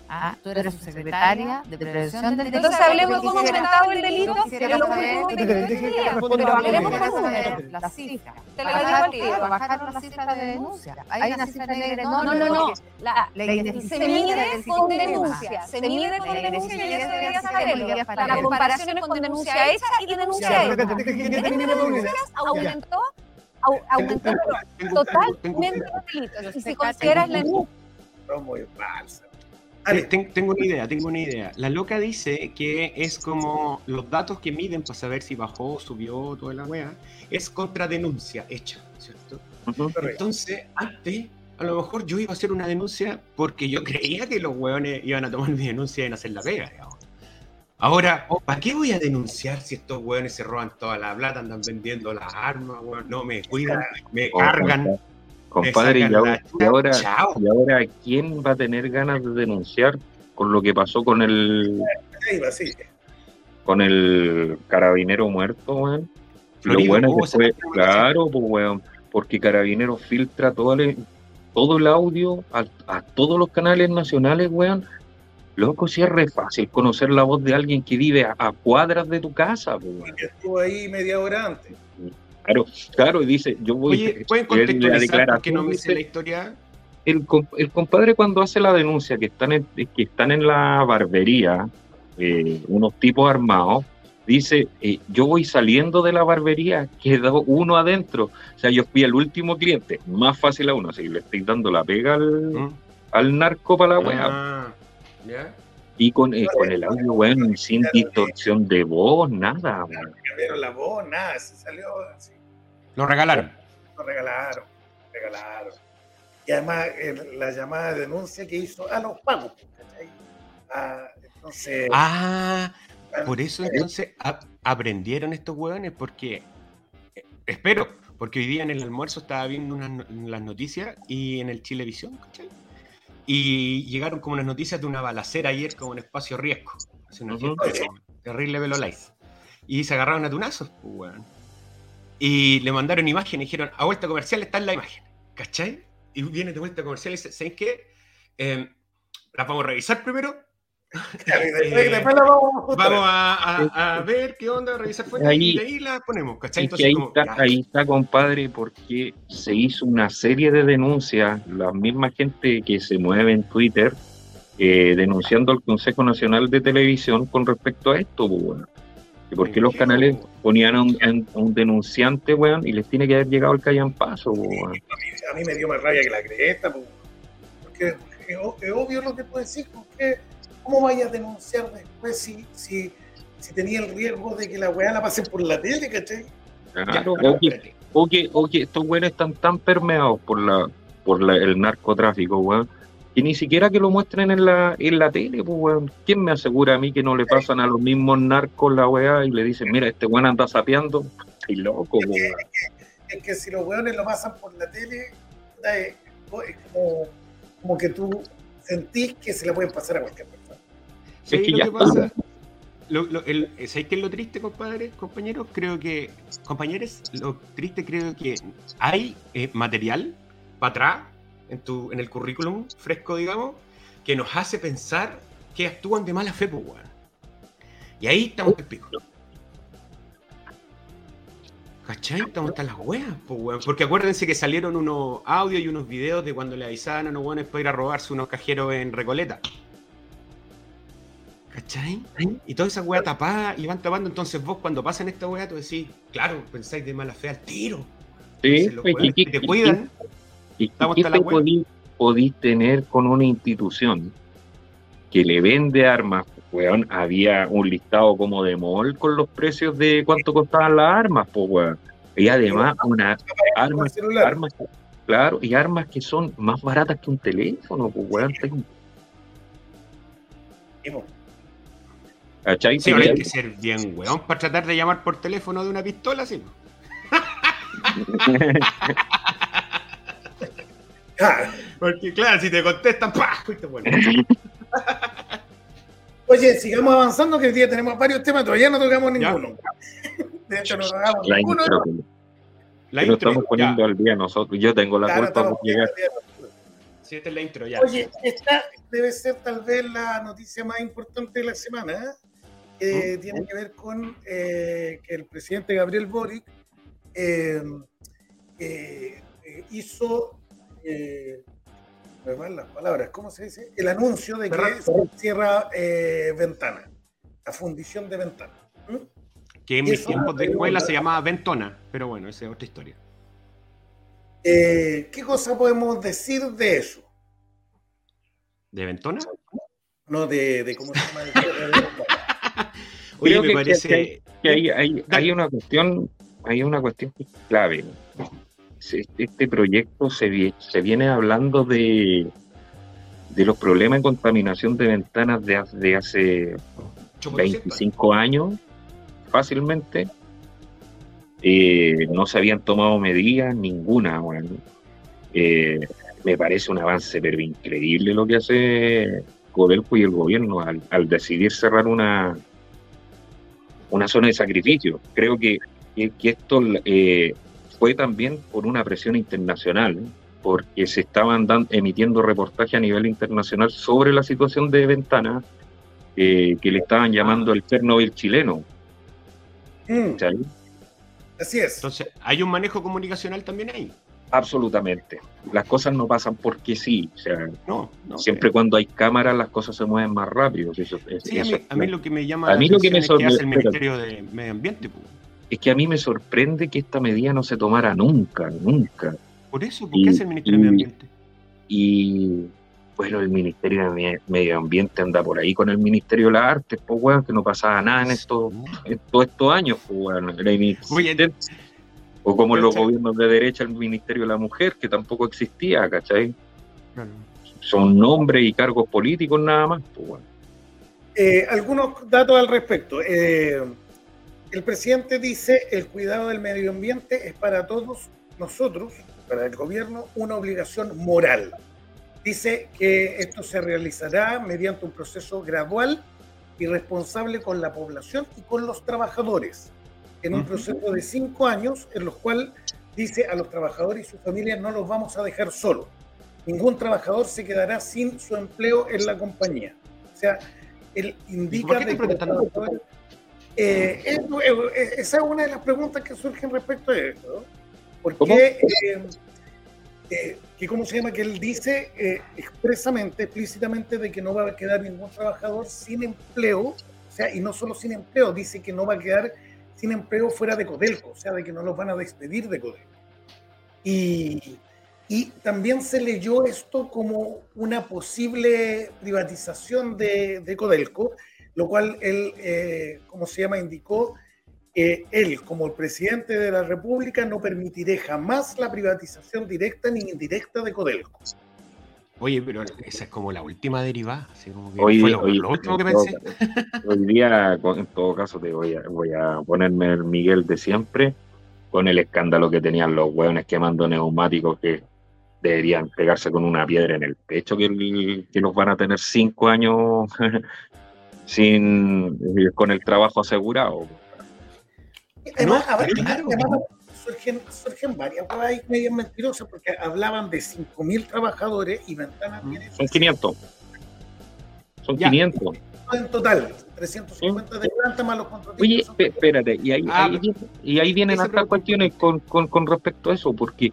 Ah, tú eres subsecretaria de prevención del delito. Entonces hablemos de cómo quisiera- aumentado el delito. lo Pero hablemos con números. las cifras. Te lo digo al tiro. Bajaron- las cifras de denuncia. Hay una cifra negra. No, no, no, no. La, La se mide con denuncia. Se mide con La denuncia y eso debería saberlo. sistema para La ver. comparación es con denuncia hecha y denuncia hecha. la denuncias aumentó, au- aumentó totalmente los delitos. Y si consideras la Son muy falsas. Dale. Tengo una idea, tengo una idea. La loca dice que es como los datos que miden para saber si bajó, subió, toda la wea, es contra denuncia hecha, ¿cierto? Entonces, antes, a lo mejor yo iba a hacer una denuncia porque yo creía que los hueones iban a tomar mi denuncia y en hacer la pega, digamos. Ahora, ¿para qué voy a denunciar si estos hueones se roban toda la plata, andan vendiendo las armas, hueón, no me cuidan, me Oh, cargan? Compadre, y ahora, y ahora, Chao. y ahora, ¿quién va a tener ganas de denunciar con lo que pasó con el sí. con el carabinero muerto, weón? Lo bueno es que fue, claro, pues, weón, porque Carabinero filtra todo el, todo el audio a, a todos los canales nacionales, weón. Loco, si es re fácil conocer la voz de alguien que vive a, a cuadras de tu casa, pues, weón. Que estuvo ahí media hora antes. Claro, claro, y dice, yo voy Oye, ¿pueden contextualizar no me dice- sé la historia? el, com- el compadre cuando hace la denuncia que están en, que están en la barbería, eh, unos tipos armados, dice, eh, yo voy saliendo de la barbería, quedó uno adentro. O sea, yo fui el último cliente, más fácil a uno, así que le estoy dando la pega al, ¿Mm? al narco para la weá. Ah, ¿ya? Y con, eh, con el audio, weón, sin distorsión de voz, nada. Cambiaron la voz, nada, se salió así. Lo regalaron. Lo regalaron, regalaron. Y además el- la llamada de denuncia que hizo a los pagos. ¿cachai? Ah, entonces, Ah, por eso entonces a- aprendieron estos hueones, porque eh, espero, porque hoy día en el almuerzo estaba viendo unas las noticias y en el Chilevisión, ¿cachai? Y llegaron como unas noticias de una balacera ayer como en espacio riesgo. Hace una Ujú. fiesta, como terrible velo. Y se agarraron a tunazos, pues, weón. Y le mandaron imágenes y dijeron, a vuelta comercial está en la imagen. ¿Cachai? Y viene de vuelta comercial y dice, ¿saben qué? Eh, las vamos a revisar primero. Después, Eh, la vamos. Vamos a, a- a ver qué onda, revisar fuentes Ahí- y de ahí las ponemos, ¿cachai? Entonces, ahí como, está, ya, ahí está, compadre, porque se hizo una serie de denuncias, la misma gente que se mueve en Twitter, eh, denunciando al Consejo Nacional de Televisión con respecto a esto, pues, weón. Que porque los canales ponían a un, a un denunciante, weón, y les tiene que haber llegado el callampazo, pues, weón. a mí me dio más rabia que la cresta, po. porque es, obvio lo que tú decís, porque ¿cómo vaya a denunciar después si, si, si tenía el riesgo de que la weá la pasen por la tele, ¿cachai? O, que, espérate. o, que, o que estos weones están tan permeados por la por la- el narcotráfico, weón, que ni siquiera que lo muestren en la, en la tele, pues, weón. ¿Quién me asegura a mí que no le pasan a los mismos narcos la weá y le dicen, mira, este weón anda sapeando? Y loco, Es que, weón. es que si los weones lo pasan por la tele, es como, como que tú sentís que se la pueden pasar a cualquier persona. ¿Sabes Es que lo ya que pasa? Lo, lo- el- ¿Sabéis qué es lo triste, compadre, compañeros? Creo que, compañeros, lo triste creo que hay eh, material para atrás en, tu, en el currículum fresco, digamos, que nos hace pensar que actúan de mala fe, pues, weón. Y ahí estamos el pico. ¿Cachai? Estamos hasta las weas, pues, weón. Porque acuérdense que salieron unos audios y unos videos de cuando le avisaban a unos weones para ir a robarse unos cajeros en Recoleta. ¿Cachai? Y toda esa weá tapada y van tapando. Entonces vos cuando pasan esta weá, tú decís, claro, pensáis de mala fe al tiro. Sí, Entonces, los y- weones y- que te y- cuidan, ¿Y Estamos qué la podí, podís tener con una institución que le vende armas? Weón, había un listado como de mall con los precios de cuánto costaban las armas, pues, weón. Y además, una Con armas, claro, y armas que son más baratas que un teléfono, pues, weón. Vimos. ¿Cachai? sí, hay que ser bien weón para tratar de llamar por teléfono de una pistola, sí. Porque claro, si te contestan, ¡pah! Fuiste bueno. Oye, sigamos avanzando, que hoy día tenemos varios temas, todavía no tocamos Ya. ninguno. De hecho, no tocamos La ninguno. intro, La intro, estamos poniendo ya. al día nosotros. Yo tengo la Claro, culpa por llegar. Sí, esta es la intro, ya. Oye, esta debe ser tal vez la noticia más importante de la semana, ¿eh? Que tiene que ver con eh, que el presidente Gabriel Boric eh, eh, eh, hizo, eh, me van las palabras, ¿cómo se dice? El anuncio de que se cierra eh, ventana, la fundición de ventana. ¿Mm? Que en mis tiempos de escuela se llamaba Ventona, pero bueno, esa es otra historia. ¿Qué cosa podemos decir de eso? ¿De Ventona? No de, de cómo se llama Oye, Creo me que- parece. que- que hay, hay, Dale. hay una cuestión, hay una cuestión clave. Este proyecto se, vi- se viene hablando de, de los problemas de contaminación de ventanas de, hace- de hace 25 años, fácilmente. Eh, no se habían tomado medidas ninguna. bueno. Eh, me parece un avance pero increíble lo que hace Codelco y el gobierno al, al decidir cerrar una, una zona de sacrificio. Creo que, que, que esto eh, fue también por una presión internacional, ¿eh? porque se estaban dan- emitiendo reportajes a nivel internacional sobre la situación de ventanas eh, que le estaban llamando el Chernobyl chileno. Mm, así es. Entonces, hay un manejo comunicacional también ahí. Absolutamente. Las cosas no pasan porque sí. O sea, No, no. siempre cuando hay cámaras las cosas se mueven más rápido. Eso- es- Sí, a mí, a mí lo que me llama A la mí lo que me es que hace el Ministerio de Medio Ambiente. pues. es que a mí me sorprende que esta medida no se tomara nunca, nunca. Por eso, ¿por Y- qué hace el Ministerio de Medio Ambiente? Y bueno, el Ministerio de Me- Medio Ambiente anda por ahí con el Ministerio de las Artes, pues weón, que no pasaba nada en estos, en todos estos años, pues weón. Inexistente. O como en los gobiernos de derecha, el Ministerio de la Mujer, que tampoco existía, ¿cachai? Claro. Son nombres y cargos políticos nada más, pues weón. Eh, algunos datos al respecto. Eh, el presidente dice el cuidado del medio ambiente es para todos nosotros, para el gobierno, una obligación moral. dice que esto se realizará mediante un proceso gradual y responsable con la población y con los trabajadores, en un proceso de cinco años en los cuales dice a los trabajadores y sus familias no los vamos a dejar solos. Ningún trabajador se quedará sin su empleo en la compañía. O sea, él indica por qué de Eh, es- esa es una de las preguntas que surgen respecto a esto. ¿no? ¿Por ¿Cómo? qué? eh, eh, que cómo se llama que él dice eh, expresamente, explícitamente de que no va a quedar ningún trabajador sin empleo, o sea, y no solo sin empleo, dice que no va a quedar sin empleo fuera de Codelco, o sea, de que no los van a despedir de Codelco. Y, y también se leyó esto como una posible privatización de, de Codelco, lo cual él, eh, como se llama, indicó, eh, él como el presidente de la República no permitiré jamás la privatización directa ni indirecta de Codelco. Oye, pero esa es como la última derivada. Así como que Hoy, fue lo, hoy- lo último que pensé. caso- hoy día, en todo caso, te voy a, voy a ponerme el Miguel de siempre con el escándalo que tenían los hueones quemando neumáticos que deberían pegarse con una piedra en el pecho, que, el- que los van a tener cinco años sin eh, con el trabajo asegurado. Además, No, ahora- claro. además surgen, surgen varias huevas medias mentirosas porque hablaban de 5.000 trabajadores y Ventanas tiene Son 500. Son Ya. 500. en total, 350 de planta más los contratistas. Oye, son espérate, y ahí, Ah, ahí y ahí vienen otras cuestiones con, con, con respecto a eso, porque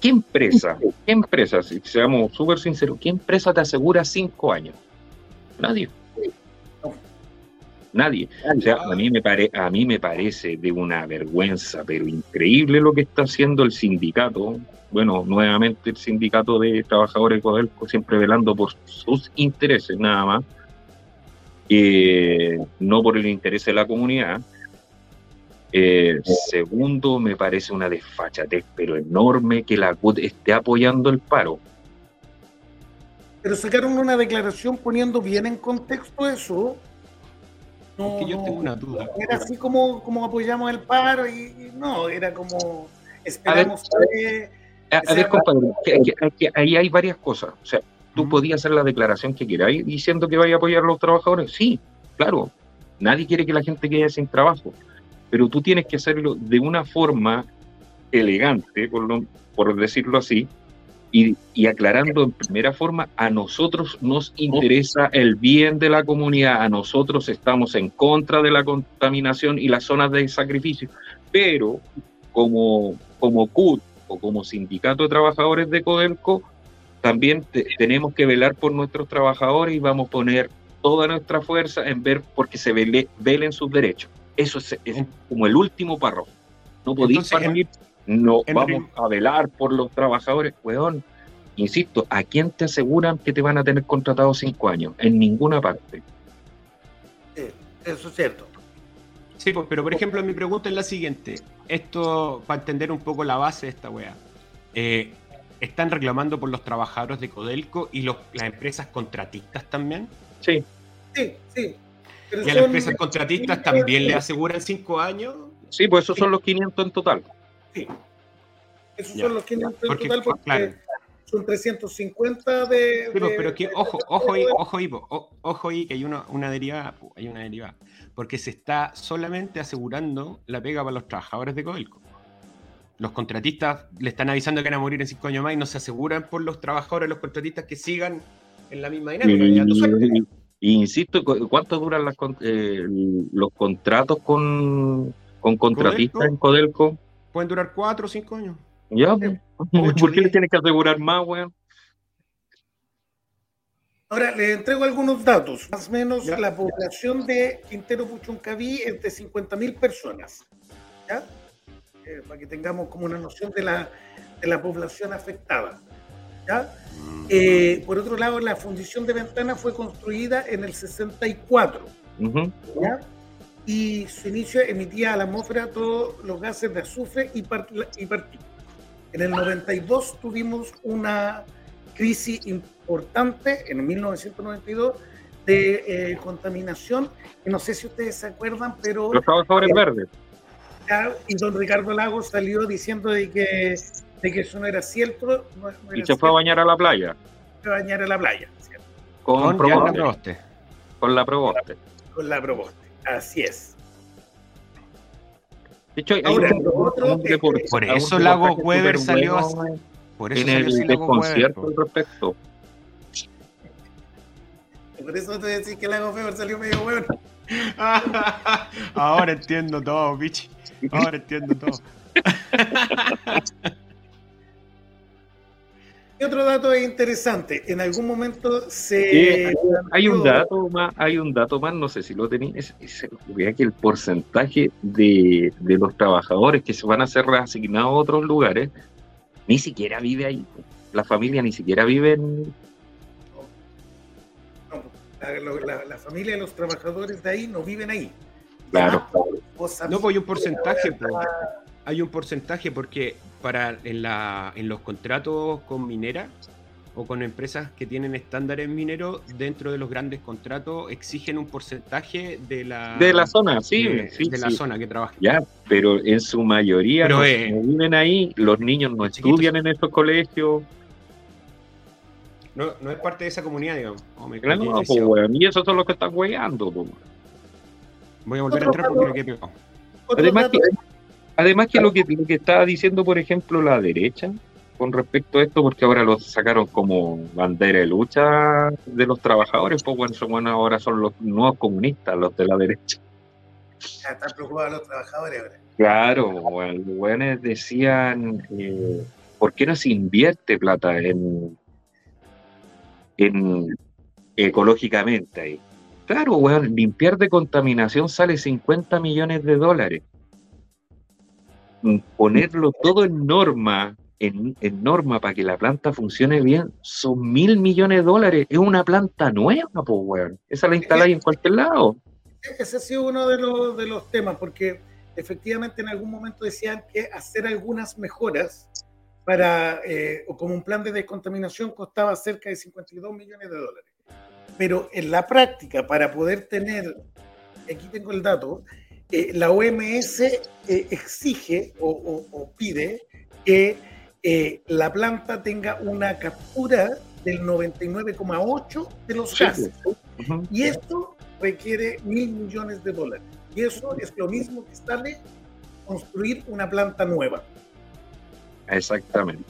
¿qué empresa, qué empresa, si seamos súper sinceros, qué empresa te asegura cinco años? Nadie. Nadie. O sea, a mí me pare, a mí me parece de una vergüenza, pero increíble lo que está haciendo el sindicato. Bueno, nuevamente el sindicato de trabajadores de Codelco, siempre velando por sus intereses nada más, eh, no por el interés de la comunidad. Eh, segundo, me parece una desfachatez, pero enorme, que la CUT esté apoyando el paro. Pero sacaron una declaración poniendo bien en contexto eso. No, Es que yo no- tengo una duda. era así como, como apoyamos el paro y, y no, era como esperamos que... A, a ver, compadre, que- ahí hay varias cosas. O sea, tú podías hacer la declaración que queráis diciendo que vaya a apoyar a los trabajadores. Sí, claro. Nadie quiere que la gente quede sin trabajo. Pero tú tienes que hacerlo de una forma elegante, por, lo- por decirlo así, y, y aclarando en primera forma, a nosotros nos interesa el bien de la comunidad, a nosotros estamos en contra de la contaminación y las zonas de sacrificio, pero como, como CUT o como sindicato de trabajadores de Codelco, también te- tenemos que velar por nuestros trabajadores y vamos a poner toda nuestra fuerza en ver porque se vele- velen sus derechos. Eso es, es como el último párrafo. No podéis Entonces, no en vamos a velar por los trabajadores. Weón, insisto, ¿a quién te aseguran que te van a tener contratado cinco años? En ninguna parte. Sí, eso es cierto. Sí, pues, pero por ejemplo, mi pregunta es la siguiente. Esto, para entender un poco la base de esta wea. Eh, ¿Están reclamando por los trabajadores de Codelco y los, las empresas contratistas también? Sí. Sí, sí. Pero ¿Y a las empresas contratistas también le aseguran cinco años? Sí, pues esos son los 500 en total. Sí. Esos Ya, son los 500 en porque, total porque claro. son 350 de... Sí, de- pero que, de- ojo, ojo ahí, ojo ahí, ojo ahí, que hay una, una derivada, hay una derivada. Porque se está solamente asegurando la pega para los trabajadores de Codelco. Los contratistas le están avisando que van a morir en cinco años más y no se aseguran por los trabajadores, los contratistas que sigan en la misma dinámica. Insisto, ¿cu- ¿cuánto duran las eh, los contratos con, con contratistas en Codelco? Pueden durar cuatro o cinco años. Ya, pues. Ocho, ¿por qué le tienes que asegurar más, weón? Ahora, les entrego algunos datos. Más o menos la población de Quintero Puchuncaví es de 50.000 personas. ¿ya? Eh, para que tengamos como una noción de la, de la población afectada. ¿ya? Eh, por otro lado, la fundición de Ventana fue construida en el 64. Ujú. ¿ya? Y su inicio emitía a la atmósfera todos los gases de azufre y, y. En el 92 tuvimos una crisis importante, en 1992, de eh, contaminación. Y no sé si ustedes se acuerdan, pero... Los trabajadores verdes. Y don Ricardo Lagos salió diciendo de que de que eso no era cierto, no, no Y era se fue a bañar a la playa cierto, a bañar a la playa, ¿cierto? con, Con Proboste. con la Proboste. con la Proboste. Así es. De hecho, hay Ahora, un- otro un Por eso Lago Weber salió bueno así. Por eso en el Weber, desconcierto al respecto. Por eso te decís que el Lago Fever salió medio bueno. Ahora entiendo todo, bichi. Ahora entiendo todo. Y otro dato interesante, en algún momento se... Eh, hay un dato más, hay un dato más, no sé si lo tenéis, es, es- vea que el porcentaje de, de los trabajadores que se van a ser reasignados a otros lugares, ni siquiera vive ahí. La familia ni siquiera vive en... no, la, lo- la- la familia de los trabajadores de ahí no viven ahí. Claro. No, pues hay un porcentaje, po. Hay un porcentaje porque para en, la, en los contratos con mineras o con empresas que tienen estándares mineros, dentro de los grandes contratos exigen un porcentaje de la, De la zona, sí, de, sí, de la zona que trabaja. Ya, pero en su mayoría Pero, no, eh, no viven ahí, los niños no chiquitos. estudian en estos colegios. No, no es parte de esa comunidad, digamos. Oh, me Claro, quedé pues, weón, y esos son los que están weyando. pues. Voy a volver a entrar porque dato- me quedé pegado. Otro Además que, además que lo que lo que estaba diciendo, por ejemplo, la derecha con respecto a esto, porque ahora lo sacaron como bandera de lucha de los trabajadores, pues bueno, son, bueno, ahora son los nuevos comunistas, los de la derecha. Ya están preocupados los trabajadores ahora. Claro, los weones decían, eh, ¿por qué no se invierte plata en, en ecológicamente ahí? Claro, weón, limpiar de contaminación sale 50 millones de dólares. Mm, Ponerlo todo en norma, en, en norma para que la planta funcione bien, son mil millones de dólares. Es una planta nueva, pues, weón. Esa la instaláis en cualquier lado. Ese ha sido uno de los, de los temas, porque efectivamente en algún momento decían que hacer algunas mejoras para, eh, o como un plan de descontaminación costaba cerca de 52 millones de dólares. Pero en la práctica, para poder tener, aquí tengo el dato, eh, la OMS eh, exige o, o- o pide que eh, la planta tenga una captura del 99,8 de los Sí, gases. Ujú. Y esto requiere mil millones de dólares. Y eso es lo mismo que sale construir una planta nueva. Exactamente.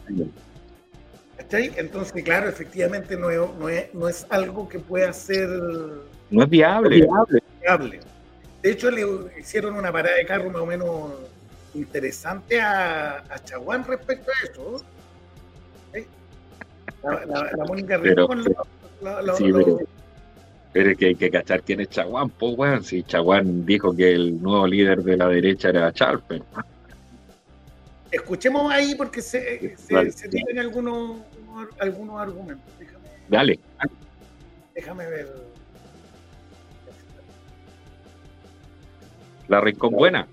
¿Cachai? Entonces, claro, efectivamente no es, no es, no es algo que pueda ser No es viable. viable. De hecho, le hicieron una parada de carro más o menos interesante a, a Chaguán respecto a eso. ¿Sí? La, la- la Mónica lo- lo- sí, pero- Pero es que hay que cachar quién es Chaguán, pues, weón. Si Chaguán dijo que el nuevo líder de la derecha era Charpen. Escuchemos ahí porque se, se, Vale. se tienen algunos, unos- algunos argumentos. Déjame, Dale. déjame ver. La Rincón Buena.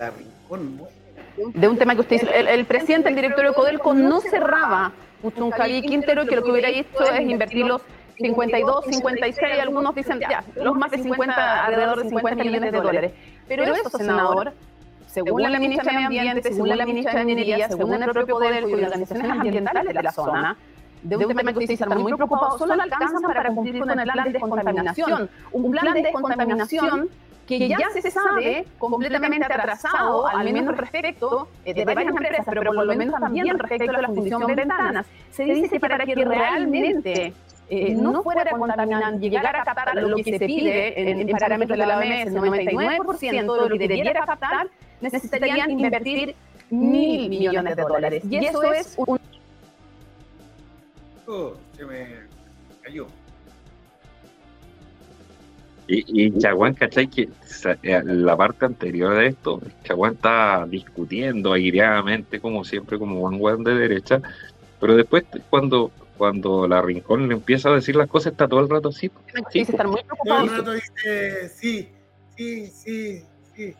La Rincón, bueno. de un tema que usted dice, el, el presidente, el directorio de Codelco no cerraba Puchuncaví y Quintero, que lo que hubiera hecho es invertir los 52, 56, algunos dicen ya, los más de 50, alrededor de 50 millones de dólares. Pero eso, senador, según la ministra de Ambiente, según la ministra de Minería, según el propio Codelco y organizaciones ambientales de la zona, de un tema que usted dice, están muy preocupados, solo alcanzan para cumplir con el plan de descontaminación. Un plan de descontaminación que ya se sabe completamente atrasado, al menos respecto eh, de varias empresas, pero por lo menos también respecto a la función de ventanas. Se dice que para que realmente eh, no fuera contaminante, llegar a captar lo que se pide en, en parámetros de la OMS, el 99% de lo que debiera captar, necesitarían invertir mil millones de dólares. Y eso es un Oh, se me cayó. Y, y Chaguán, ¿cachai? Que eh, la parte anterior de esto, Chaguán está discutiendo aireadamente, como siempre, como buen weón de derecha, pero después cuando, cuando la Rincón le empieza a decir las cosas, está todo el rato así. muy Todo el rato dice, sí, sí, sí, sí.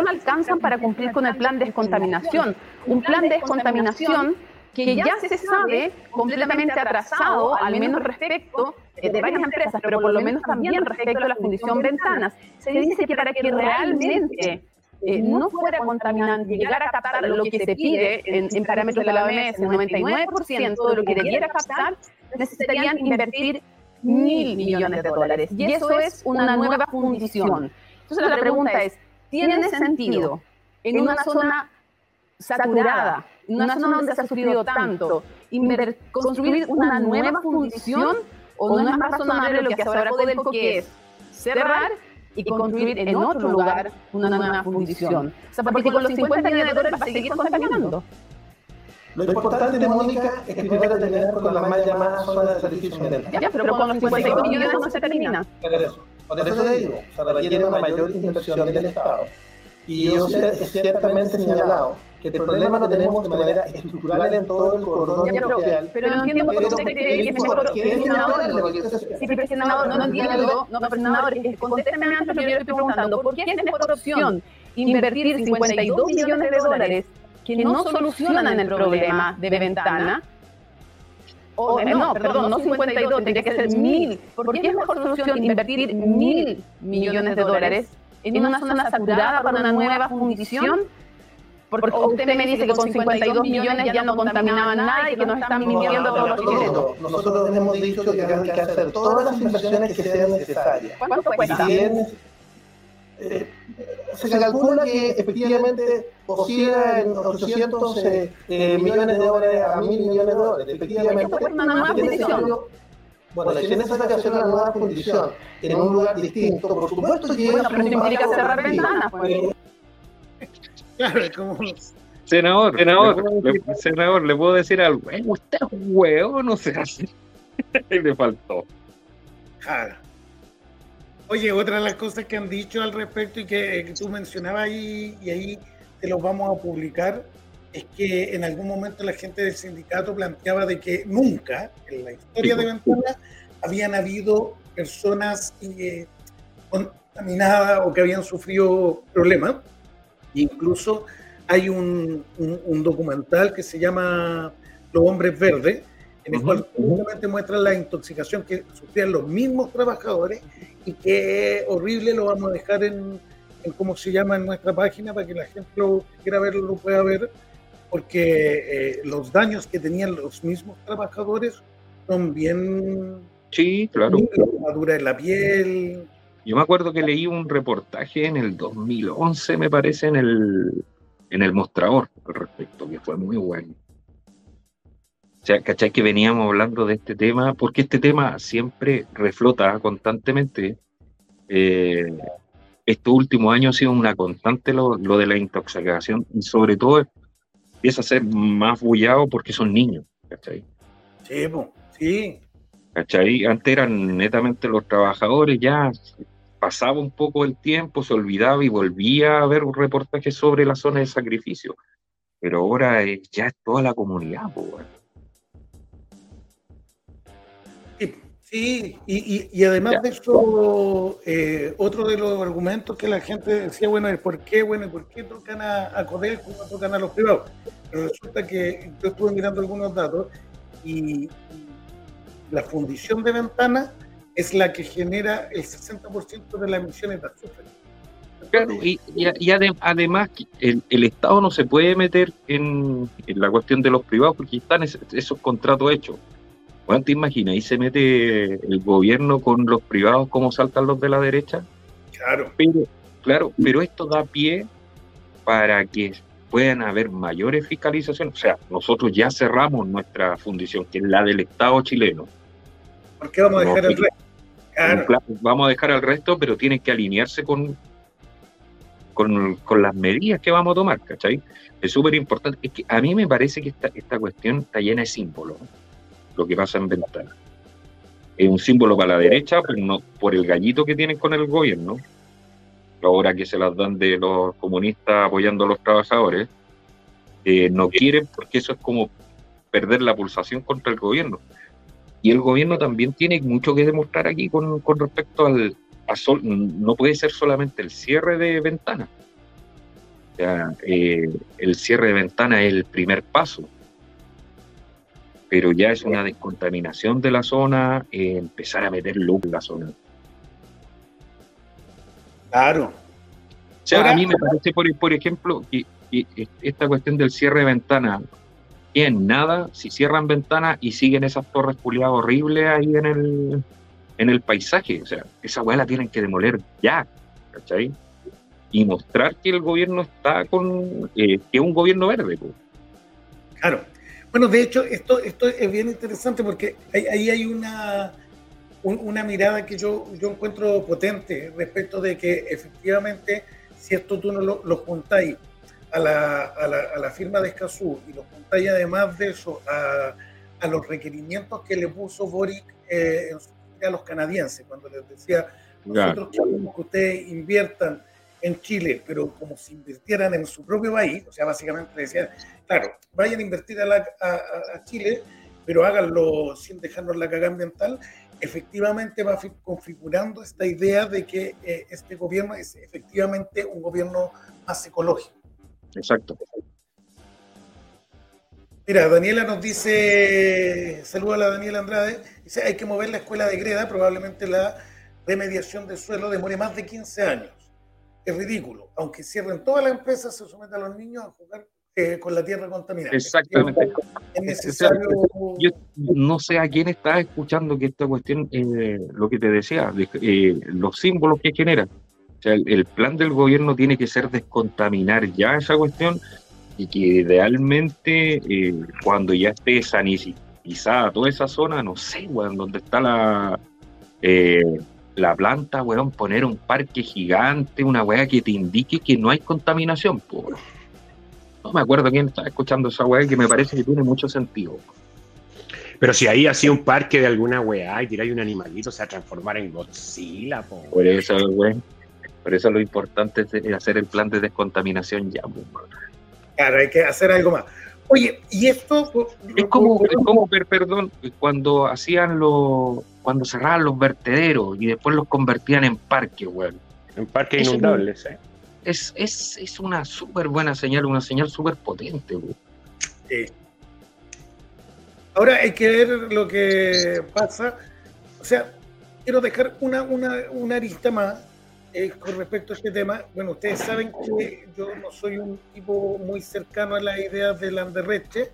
No alcanzan para cumplir con el plan de descontaminación. Un plan de descontaminación que ya se sabe completamente atrasado, al menos respecto eh, de varias empresas, pero por lo menos también respecto a la fundición ventanas. Se dice que para que realmente eh, no fuera contaminante, llegara a captar lo que se pide en, en parámetros de la OMS, el 99% de lo que debiera captar, necesitarían invertir mil millones de dólares. Y eso es una nueva fundición. Entonces la pregunta es, ¿tiene sentido. en una zona saturada, en una zona donde se ha sufrido tanto, inver- construir una nueva fundición o no es más razonable lo que hace ahora Codelco, que es cerrar y construir en otro lugar una nueva fundición? O sea, porque con los 50 millones de dólares va a seguir contaminando. Lo importante, Mónica, es que primero terminar con la mal llamada zona de servicios ambientales. Ya, pero con los 52 millones no se termina. Por eso, por eso le digo, se requiere una mayor inversión del Estado. Y yo sé- ciertamente he señalado que el problema lo tenemos de manera estructural en todo el cordón Ya, pero, industrial. pero no entiendo por qué que es mejor que es senador. Sí, pero senador, no, entiendo, no, pero senador, contésteme antes lo que yo le estoy preguntando. ¿Por qué es mejor opción invertir 52 millones de dólares que no solucionan el problema de ventana? O, eh, no, perdón, no 52, tendría que ser mil. ¿Por qué es mejor solución invertir mil millones de dólares en una zona saturada para una nueva fundición? Porque usted me dice que con 52 millones ya no contaminaban nada y que nos están mintiendo a todos los chilenos. Nosotros, hemos dicho que hay que hacer todas las inversiones que sean necesarias. ¿Cuánto cuesta? Es- eh, se calcula que efectivamente oscila en 800 eh, eh, millones de dólares a 1000 millones de dólares. Efectivamente, Bueno, si es necesario hacer una nueva fundición en un lugar distinto, por supuesto que Bueno, es pero cerrar ventanas, pues. Claro, es como. Senador, Senador. le puedo decir- senador, le puedo decir algo. Eh, Usted es un hueón, no se hace. le faltó. Claro. Oye, otra de las cosas que han dicho al respecto y que, que tú mencionabas ahí, y ahí te los vamos a publicar, es que en algún momento la gente del sindicato planteaba de que nunca en la historia de Ventana habían habido personas eh, contaminadas o que habían sufrido problemas. Incluso hay un, un- un documental que se llama Los Hombres Verdes, en el cual justamente muestran la intoxicación que sufrían los mismos trabajadores y que horrible, lo vamos a dejar en, en cómo se llama en nuestra página para que la gente lo quiera verlo lo pueda ver, porque eh, los daños que tenían los mismos trabajadores son bien Sí, claro. madura en la piel. Yo me acuerdo que leí un reportaje en el 2011, me parece, en el, en el mostrador al respecto, que fue muy bueno. O sea, ¿cachai? Que veníamos hablando de este tema, porque este tema siempre reflota constantemente. Eh, estos últimos años ha sido una constante lo, lo de la intoxicación, y sobre todo empieza a ser más bullado porque son niños, ¿cachai? Sí, po, sí. ¿Cachai? Antes eran netamente los trabajadores, ya pasaba un poco el tiempo, se olvidaba y volvía a ver un reportaje sobre la zona de sacrificio. Pero ahora ya es toda la comunidad, po, weón. Sí, y, y- y además Ya. de eso, eh, otro de los argumentos que la gente decía, bueno, es por qué, bueno, ¿y por qué tocan a, a Codelco y no tocan a los privados? Pero resulta que yo estuve mirando algunos datos y, y la fundición de ventanas es la que genera el 60% de las emisiones de azufre. Claro, y, y- y ade- además el, el Estado no se puede meter en, en la cuestión de los privados porque están es- esos contratos hechos. Bueno, te imaginas, ahí se mete el gobierno con los privados, cómo saltan los de la derecha. Claro. Pero, claro, pero esto da pie para que puedan haber mayores fiscalizaciones. O sea, nosotros ya cerramos nuestra fundición, que es la del Estado chileno. ¿Por qué vamos a dejar el resto? Claro. Claro, Vamos a dejar al resto, pero tienen que alinearse con, con, con las medidas que vamos a tomar, ¿cachai? Es súper importante. Es que a mí me parece que esta, esta cuestión está llena de símbolos. Lo que pasa en Ventana. Es un símbolo para la derecha por, no, por el gallito que tienen con el gobierno, ahora que se las dan de los comunistas apoyando a los trabajadores. No quieren porque eso es como perder la pulsación contra el gobierno. Y el gobierno también tiene mucho que demostrar aquí con, respecto al, no puede ser solamente el cierre de ventanas. Eh, el cierre de ventanas es el primer paso, pero ya es una descontaminación de la zona, eh, empezar a meter luz en la zona. Claro. O sea, Ahora- a mí me parece, por, por ejemplo, que, que esta cuestión del cierre de ventanas, que en nada, si cierran ventanas y siguen esas torres culiadas horribles ahí en el, en el paisaje, o sea, esa weá la tienen que demoler ya, ¿cachai? Y mostrar que el gobierno está con, eh, que es un gobierno verde, po. Claro. Bueno, de hecho, esto, esto es bien interesante porque ahí, ahí hay una, un- una mirada que yo, yo encuentro potente respecto de que efectivamente, si esto tú no lo, lo juntáis a la, a, la, a la firma de Escazú y lo juntáis además de eso a, a los requerimientos que le puso Boric eh, en su- a los canadienses, cuando les decía, nosotros queremos que ustedes inviertan en Chile, pero como si invirtieran en su propio país, o sea, básicamente decían, claro, vayan a invertir a, la- a- a- a Chile, pero háganlo sin dejarnos la cagada ambiental, efectivamente va fi- configurando esta idea de que eh, este gobierno es efectivamente un gobierno más ecológico. Exacto. Mira, Daniela nos dice, saluda a la Daniela Andrade, dice, hay que mover la escuela de Greda, probablemente la remediación del suelo demore más de 15 años. Es ridículo, aunque cierren todas las empresas, se someten a los niños a jugar eh, con la tierra contaminada. Exactamente. Es necesario... Yo no sé a quién estás escuchando que esta cuestión, eh, lo que te decía, de- eh, los símbolos que genera. O sea, el, el plan del gobierno tiene que ser descontaminar ya esa cuestión y que idealmente eh, cuando ya esté sanitizada toda esa zona, no sé, weón, donde está la, la planta, weón, poner un parque gigante, una weá que te indique que no hay contaminación, po. No me acuerdo quién estaba escuchando esa weá que me parece que tiene mucho sentido. Pero si ahí hacía un parque de alguna weá y tiráis un animalito, se va a transformar en Godzilla, po. Por eso, güey. Por eso lo importante es hacer el plan de descontaminación ya. pues, Claro, hay que hacer algo más. Oye, y esto... Es como, es como, per- perdón, cuando hacían los, cuando cerraban los vertederos y después los convertían en parques, güey. En parques inundables, ¿eh? Es, es, es una súper buena señal, una señal súper potente, güey. Sí. Ahora hay que ver lo que pasa. O sea, quiero dejar una, una, una arista más eh, con respecto a este tema. Bueno, ustedes saben que yo no soy un tipo muy cercano a las ideas de Landerreche.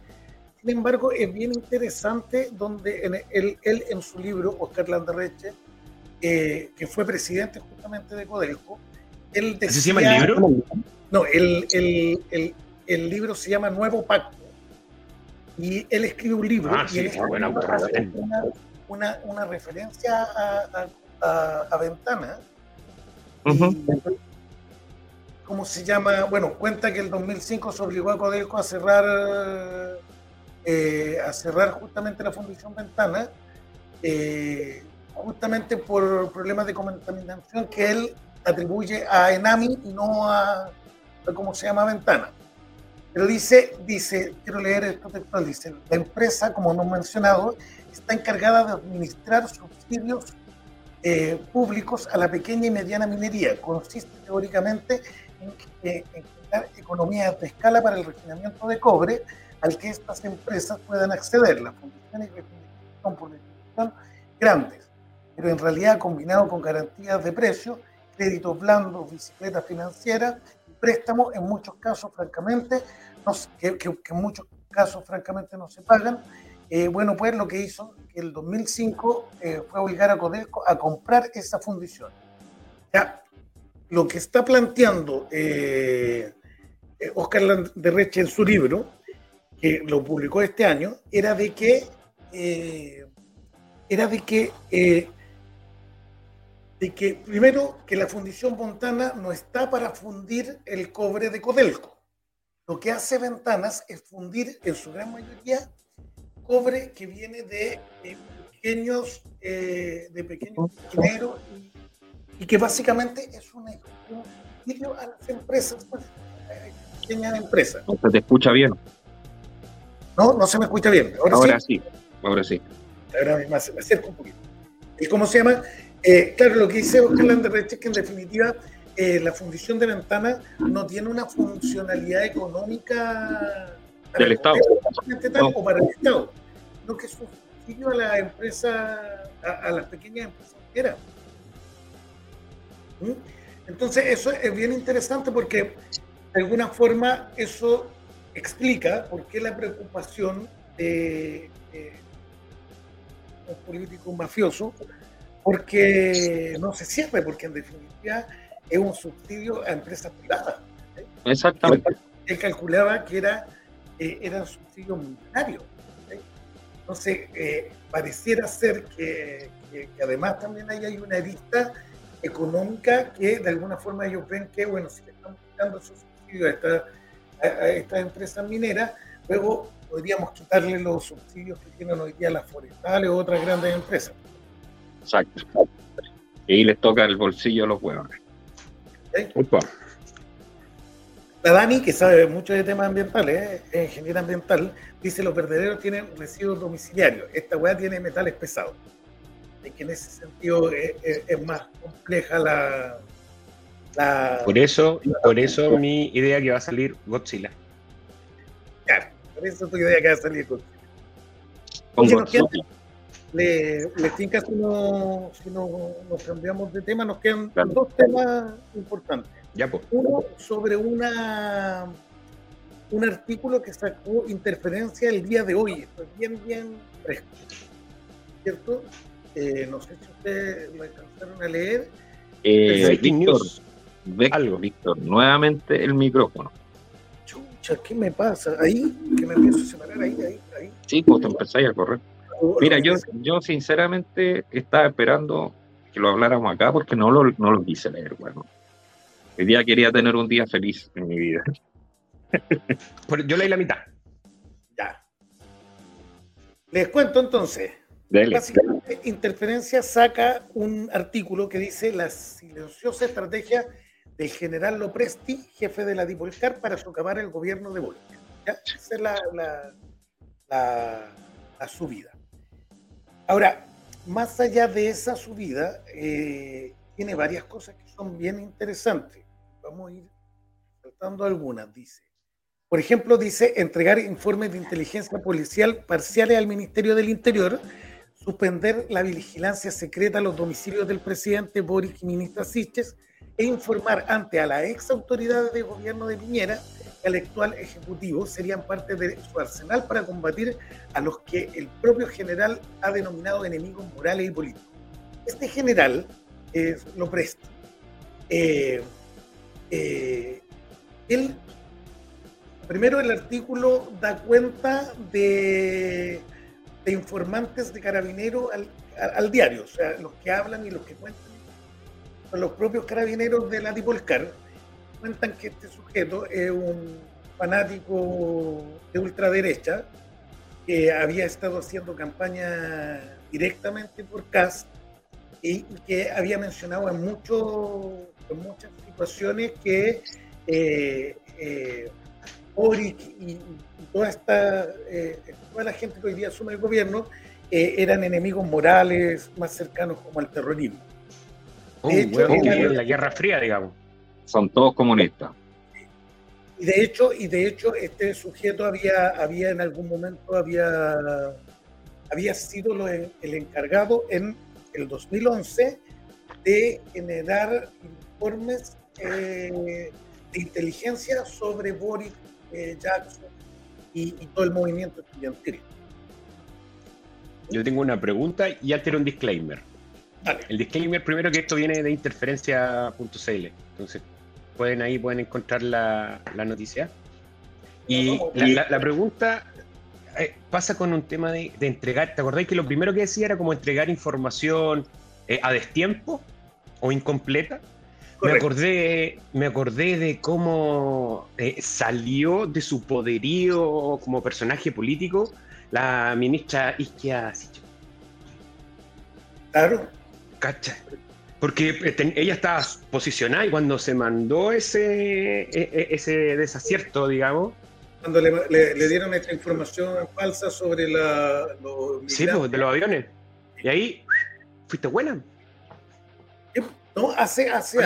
Sin embargo, es bien interesante donde en él, él en su libro, Oscar Landerreche, eh, que fue presidente justamente de Codelco, él decía... ¿Así se llama el libro? No, el, el, el, el libro se llama Nuevo Pacto. Y él escribe un libro. Ah, y sí, buena, hace buena. una, una, una referencia a, a, a- a Ventana. ¿Cómo se llama? Bueno, cuenta que el 2005 se obligó a Codelco a cerrar, eh, a cerrar justamente la Fundación Ventana, eh, justamente por problemas de contaminación que él atribuye a Enami y no a, a cómo se llama Ventana. Pero dice, dice, quiero leer esto textual, dice, la empresa, como hemos mencionado, está encargada de administrar subsidios eh, públicos a la pequeña y mediana minería. Consiste teóricamente en, que- en crear economías de escala para el refinamiento de cobre al que estas empresas puedan acceder. Las fundiciones y refinerías son por definición grandes, pero en realidad combinado con garantías de precio, créditos blandos, bicicletas financieras y préstamos, en muchos casos, francamente, no que, que- que en muchos casos, francamente, no se pagan. Eh, bueno, pues lo que hizo que el 2005 eh, fue obligar a Codelco a comprar esa fundición. Ya, lo que está planteando eh, Oscar Landerreche en su libro, que lo publicó este año, era de que era de que de que primero que la fundición Montana no está para fundir el cobre de Codelco. Lo que hace Ventanas es fundir en su gran mayoría cobre que viene de, eh, pequeños eh, de pequeños mineros y, y que básicamente es un, subsidio a las empresas, pues, pequeñas empresas. Se te escucha bien. No, no se me escucha bien. Ahora, Ahora sí. sí, ahora sí. Ahora me, me acerco un poquito. ¿Y cómo se llama? Eh, claro, lo que dice Oscar Landerreche es que en definitiva eh, la fundición de ventana no tiene una funcionalidad económica Del el Estado. gobierno tal, o para el Estado, sino que es un subsidio a la empresa, a, a las pequeñas empresas mineras. ¿Mm? Entonces, eso es bien interesante porque de alguna forma eso explica por qué la preocupación de, de un político mafioso, porque no se cierre, porque en definitiva es un subsidio a empresas privadas. Exactamente. Él calculaba que era, eh, era un subsidio millonario. ¿sí? Entonces, eh, pareciera ser que, que- que además también ahí hay una arista económica que de alguna forma ellos ven que, bueno, si le estamos quitando esos subsidios a, esta- estas empresas mineras, luego podríamos quitarle los subsidios que tienen hoy día las forestales o otras grandes empresas. Exacto. Y les toca el bolsillo a los huevones. Upa. La Dani, que sabe mucho de temas ambientales, es ingeniera ambiental, dice los verdaderos tienen residuos domiciliarios. Esta weá tiene metales pesados. Y que en ese sentido es, es- es más compleja la, la- Por eso, por eso mi idea que va a salir Godzilla. Claro, por eso tu idea que va a salir Oye, nos Godzilla. quedan- le, le tinca si, no, si no nos cambiamos de tema, nos quedan Claro. dos temas importantes. Ya, pues. Uno sobre una un artículo que sacó Interferencia el día de hoy. Esto es bien, bien fresco. ¿Cierto? Eh, no sé si ustedes lo alcanzaron a leer. Eh, Víctor, Algo. Víctor, nuevamente el micrófono. Chucha, ¿qué me pasa? Ahí, que me empiezo a separar ahí, ahí, ahí. Sí, pues te empezáis a correr. Mira, yo, yo sinceramente estaba esperando que lo habláramos acá porque no lo, no lo quise leer, bueno. Hoy día quería tener un día feliz en mi vida. Yo leí la mitad. Ya. Les cuento entonces. Dele. Básicamente, Interferencia saca un artículo que dice la silenciosa estrategia del general Lopresti, jefe de la Dipolcar, para socavar el gobierno de Bolivia. ¿Ya? Esa es la, la, la- la subida. Ahora, más allá de esa subida, eh, tiene varias cosas que son bien interesantes. Vamos a ir saltando algunas, dice. Por ejemplo, dice entregar informes de inteligencia policial parciales al Ministerio del Interior, suspender la vigilancia secreta a los domicilios del presidente Boric y ministra Siches e informar ante a las ex autoridades de gobierno de Piñera que al actual ejecutivo serían parte de su arsenal para combatir a los que el propio general ha denominado enemigos morales y políticos. Este general es Lopresti. Eh, eh, él Primero, el artículo da cuenta de, informantes de carabineros al, diario, o sea, los que hablan y los que cuentan son los propios carabineros de la Dipolcar. Cuentan que este sujeto es un fanático de ultraderecha que había estado haciendo campaña directamente por CAS y que había mencionado en, mucho, en muchas situaciones que eh, eh, Boric y, y toda esta eh, toda la gente que hoy día asume el gobierno eh, eran enemigos morales más cercanos como al terrorismo. De hecho, era- la Guerra Fría, digamos. Son todos comunistas. Y de hecho, y de hecho este sujeto había, había en algún momento había, había sido lo- el encargado en el 2011 de generar informes eh, de inteligencia sobre Boris eh, Jackson y, y todo el movimiento estudiantil. Yo tengo una pregunta y ya quiero un disclaimer. Dale. El disclaimer primero que esto viene de interferencia.cl. Entonces, pueden ahí pueden encontrar la, la noticia. Y la, la- la pregunta eh, pasa con un tema de, de entregar. ¿Te acordáis que lo primero que decía era como entregar información eh, a destiempo o incompleta? Me acordé, me acordé de cómo eh, salió de su poderío como personaje político la ministra Isquia Sichel. Claro, ¿Cacha? Porque eh, ella estaba posicionada y cuando se mandó ese, e- e- ese desacierto, digamos, cuando le, le- le dieron esta información falsa sobre la, los sí, pues, de los aviones. Y ahí, fuiste buena. No, hace, hace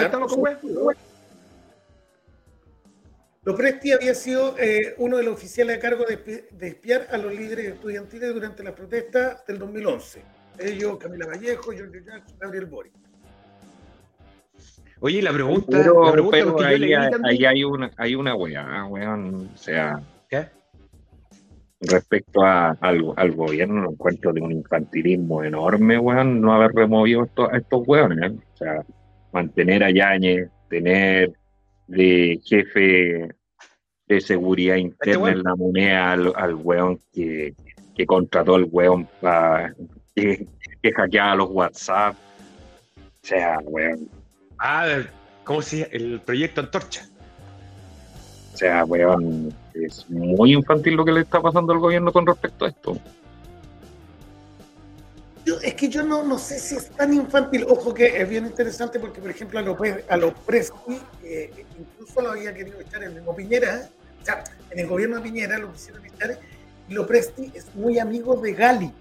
Lopresti había sido eh, uno de los oficiales a cargo de, de espiar a los líderes estudiantiles durante las protestas del 2011. Ellos, Camila Vallejo, Giorgio Jackson, Gabriel Boric. Oye, la pregunta, Pero, la pregunta pero ahí, también- ahí hay una, hay una weá, weón. O sea, ¿Qué? respecto a, al, al gobierno, lo encuentro de un infantilismo enorme, weón, no haber removido esto- a estos weones. ¿eh? O sea, mantener a Yañez, tener de jefe de seguridad interna weón. en la moneda al, al weón que, que contrató al weón pa- que, que hackeaba los WhatsApp. O sea, weón. Ah, ¿cómo se llama? El proyecto Antorcha. O sea, weón, es muy infantil lo que le está pasando al gobierno con respecto a esto. Yo- es que yo no, no sé si es tan infantil. Ojo que es bien interesante porque, por ejemplo, a los, a los Presti eh, incluso lo había querido echar el mismo Piñera. O sea, en el gobierno de Piñera lo quisieron echar y lo Presti es muy amigo de Gali.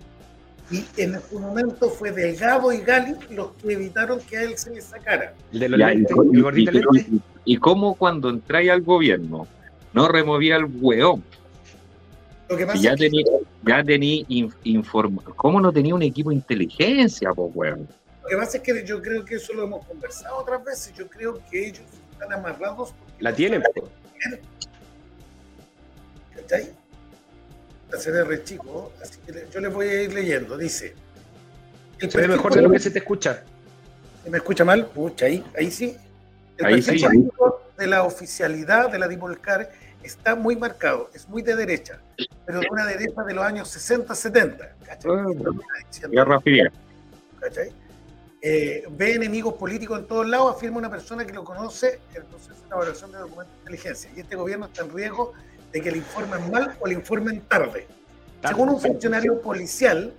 Y en su momento fue Delgado y Gali los que evitaron que a él se le sacara. El de los Ya, y, lentes, el y- gordito y- y- y cómo cuando entráis al gobierno no removía al weón. Lo que pasa Si ya es que tenía, ya tenía in- informa- ¿Cómo no tenía un equipo de inteligencia, pues weón? Lo que pasa es que yo creo que eso lo hemos conversado otras veces. Yo creo que ellos están amarrados. porque La tienen, po. ¿Cachai? La serie re chico, así que le- yo les voy a ir leyendo. Dice: Se ve mejor de lo que se te escucha. ¿Me escucha mal? Pucha, ahí, ahí sí. El Ahí sí. de la oficialidad de la Dipolcar está muy marcado, es muy de derecha, pero de una derecha de los años 60-70. ¿cachai? Ah, Esto lo está diciendo. Guerra Fría. ¿cachai? Eh, ve enemigos políticos en todos lados, afirma una persona que lo conoce el proceso de elaboración de documentos de inteligencia. Y este gobierno está en riesgo de que le informen mal o le informen tarde. Según un funcionario policial,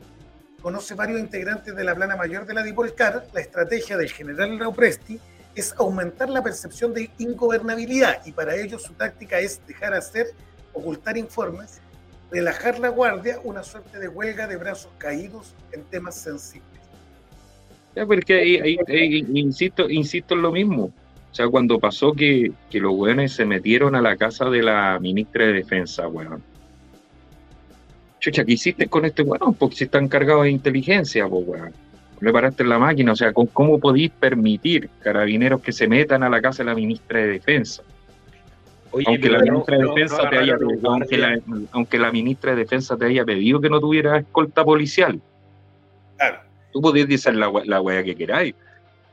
conoce varios integrantes de la plana mayor de la Dipolcar, la estrategia del general Raupresti es aumentar la percepción de ingobernabilidad y para ello su táctica es dejar hacer, ocultar informes, relajar la guardia, una suerte de huelga de brazos caídos en temas sensibles. Ya, pero es que ahí- insisto, insisto en lo mismo. O sea, cuando pasó que, que los weones se metieron a la casa de la ministra de Defensa, weón. Chucha, ¿qué hiciste con este weón? Porque si están de inteligencia, pues weón. Le paraste en la máquina, o sea, ¿cómo, cómo podéis permitir carabineros que se metan a la casa de la ministra de Defensa? Oye, aunque la no- ministra de Defensa no te haya, agarraron un aunque guardia. la, aunque la ministra de Defensa te haya pedido que no tuviera escolta policial. Claro. Tú podés decir la, la que queráis,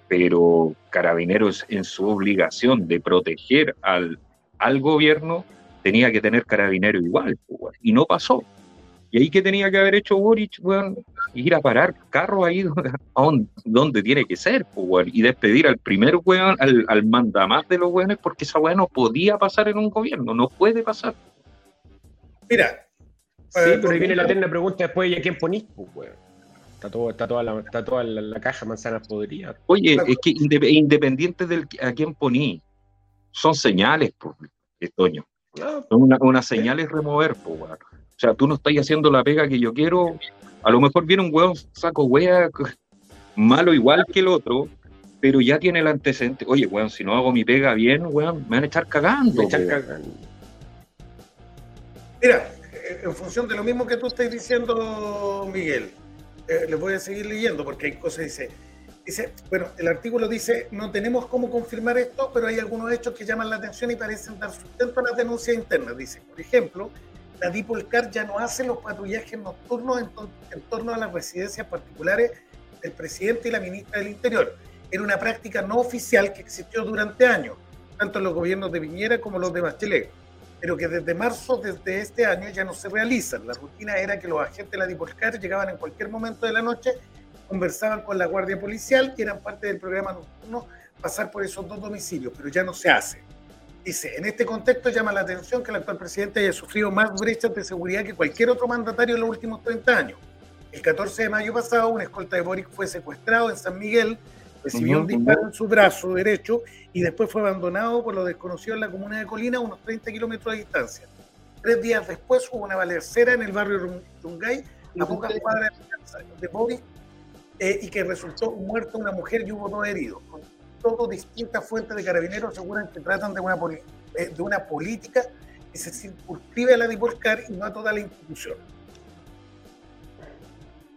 pero Carabineros en su obligación de proteger al, al gobierno tenía que tener Carabinero igual, pues, y no pasó. Y ahí que tenía que haber hecho Boric, weón, ir a parar carro ahí donde, a donde, donde tiene que ser, pues, weón, y despedir al primer weón, al, al mandamás de los weones, porque esa weá no podía pasar en un gobierno, no puede pasar. Mira, Sí, pero ahí viene la eterna pregunta después, ¿y a quién ponís? Pues, weón. Está, todo, está toda, la, está toda la, la caja manzanas podridas. Oye, es que inde- independiente de a quién poní, son señales, pues, Toño. Son Una, una señal es remover, pues, weón. O sea, tú no estás haciendo la pega que yo quiero. A lo mejor viene un weón saco wea malo igual que el otro, pero ya tiene el antecedente. Oye, weón, si no hago mi pega bien, weón, me van a echar cagando. weón. cagando. Mira, eh, en función de lo mismo que tú estás diciendo, Miguel, eh, les voy a seguir leyendo porque hay cosas, dice, dice, bueno, el artículo dice, no tenemos cómo confirmar esto, pero hay algunos hechos que llaman la atención y parecen dar sustento a las denuncias internas. Dice, por ejemplo, la Dipolcar ya no hace los patrullajes nocturnos en, to- en torno a las residencias particulares del presidente y la ministra del Interior. Era una práctica no oficial que existió durante años, tanto en los gobiernos de Piñera como los de Bachelet pero que desde marzo desde este año ya no se realizan. La rutina era que los agentes de la Dipolcar llegaban en cualquier momento de la noche, conversaban con la guardia policial y eran parte del programa nocturno pasar por esos dos domicilios, pero ya no se hace. Dice, en este contexto llama la atención que el actual presidente haya sufrido más brechas de seguridad que cualquier otro mandatario en los últimos 30 años. El 14 de mayo pasado, una escolta de Boric fue secuestrado en San Miguel, recibió un disparo en su brazo derecho y después fue abandonado por los desconocidos en la comuna de Colina, a unos 30 kilómetros de distancia. Tres días después hubo una balacera en el barrio Rungay, a pocas cuadras de Boric, eh, y que resultó muerta una mujer y hubo dos heridos. Todo, distintas fuentes de carabineros aseguran que tratan de una, eh, de una política que se circunscribe a la Dipolcar y no a toda la institución.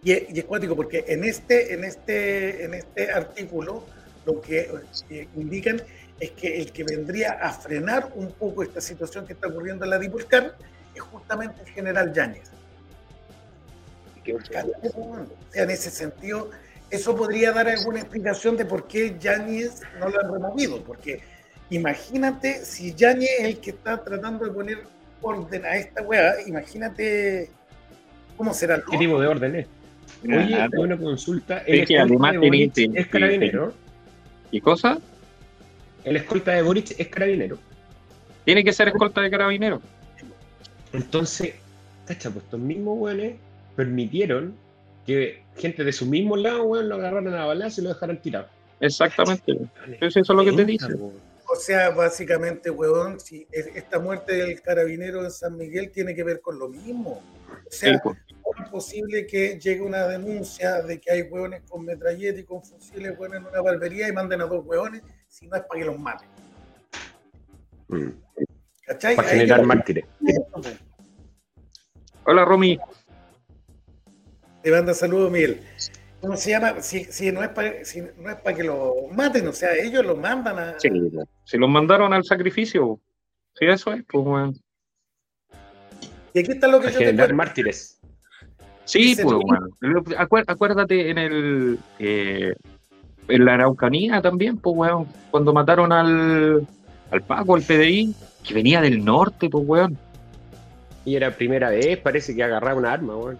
Y es, y es cuático porque en este, en, este, en este artículo lo que eh, indican es que el que vendría a frenar un poco esta situación que está ocurriendo en la Dipolcar es justamente el general Yáñez. O sea, en ese sentido, eso podría dar alguna explicación de por qué Yáñez no lo han removido, porque imagínate si Yáñez es el que está tratando de poner orden a esta weá, imagínate cómo será el ¿Qué tipo de orden es? Oye, Claro. una consulta. Es El que escolta además Boric tiene- es carabinero. ¿Y cosa? El escolta de Boric es carabinero. Tiene que ser escolta de carabineros. Entonces, cacha, pues estos mismos weones permitieron que gente de su mismo lado, weón, lo agarraran a balazo y lo dejaran tirado. Exactamente. Eso es lo que te dice. O sea, básicamente, huevón, si es- esta muerte del carabinero de San Miguel tiene que ver con lo mismo. O sea, pues. ¿cómo es posible que llegue una denuncia de que hay hueones con metralleta y con fusiles hueones en una barbería y manden a dos hueones si no es para que los maten? ¿Cachai? Mm. Para Ahí generar mártires. Hola, Romy. Te manda saludos, Miguel. ¿Cómo se llama? Si, si no es para si no es para que lo maten, o sea, ellos lo mandan a. Sí, si los mandaron al sacrificio. Sí, eso es, pues, weón. Y aquí está lo que Para yo te mártires. Sí, Dice pues. Acuer- Acuérdate en el. eh, en la Araucanía también, pues, weón. Cuando mataron al. al Paco, al PDI, que venía del norte, pues, weón. Y era primera vez, parece que agarraba una arma, weón.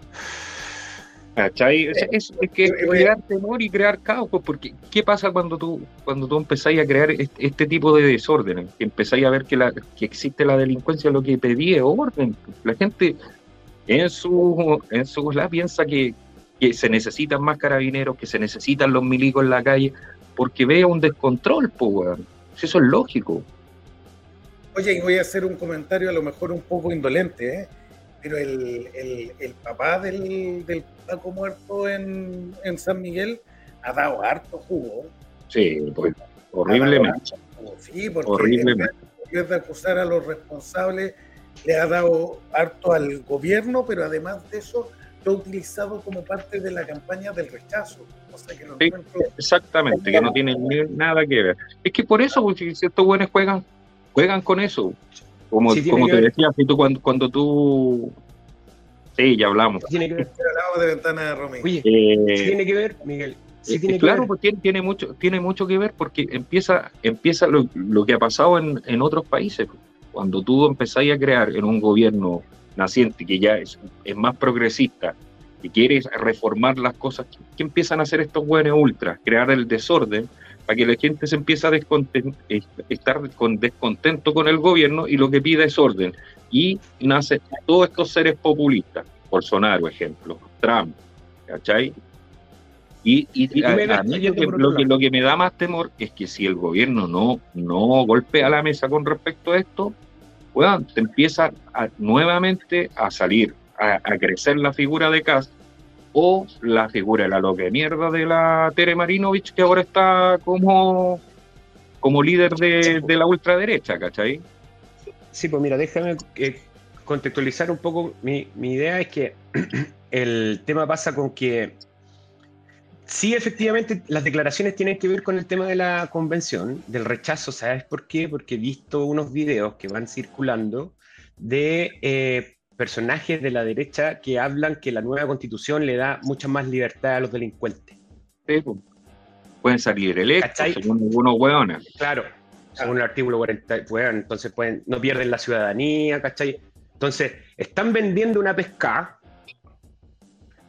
¿Cachai? Es, es- es que crear temor y crear caos, pues, porque ¿qué pasa cuando tú, cuando tú empezáis a crear este, este tipo de desórdenes? Que empezáis a ver que, la, que existe la delincuencia, lo que pedí es orden. La gente en su, en su la piensa que, que se necesitan más carabineros, que se necesitan los milicos en la calle, porque ve un descontrol, pues, Eso es lógico. Oye, y voy a hacer un comentario a lo mejor un poco indolente, ¿eh? Pero el, el- el papá del, del Paco muerto en, en San Miguel ha dado harto jugo. Sí, pues, horriblemente. Sí, porque Horriblemente. en de acusar a los responsables, le ha dado harto al gobierno, pero además de eso, lo ha utilizado como parte de la campaña del rechazo. O sea que Sí, exactamente, que no tiene nada que ver. Es que por eso, porque si estos buenos juegan, juegan con eso. Como, Sí, como te ver. decía, tú, cuando, cuando tú. Sí, ya hablamos. Tiene que ver. hablamos de ventana Romy. Oye, Eh, sí tiene que ver, Miguel. Sí eh, tiene que claro, ver. pues tiene, tiene mucho, tiene mucho que ver porque empieza, empieza lo, lo que ha pasado en, en otros países. Cuando tú empezáis a crear en un gobierno naciente que ya es, es más progresista y quieres reformar las cosas, ¿qué, qué empiezan a hacer estos buenos ultras? Crear el desorden para que la gente se empiece a eh, estar con descontento con el gobierno y lo que pide es orden. Y nace todos estos seres populistas, Bolsonaro, ejemplo, Trump, ¿cachai? Y, y, Y a- a mí lo que, por lo, otro que, lado. lo que me da más temor es que si el gobierno no, no golpea la mesa con respecto a esto, weón, te empieza a- nuevamente a salir, a, a crecer la figura de Kass o la figura de la loca de mierda de la Tere Marinovich, que ahora está como, como líder de, de la ultraderecha, ¿cachai? Sí, pues mira, déjame eh, contextualizar un poco. Mi, mi idea es que el tema pasa con que sí, efectivamente, las declaraciones tienen que ver con el tema de la convención, del rechazo. ¿Sabes por qué? Porque he visto unos videos que van circulando de eh, personajes de la derecha que hablan que la nueva constitución le da mucha más libertad a los delincuentes. Sí, pues. Pueden salir electos, ¿Cachai? según algunos hueones. Claro, según el artículo 40, bueno, entonces pueden, no pierden la ciudadanía, ¿cachai? Entonces, están vendiendo una pesca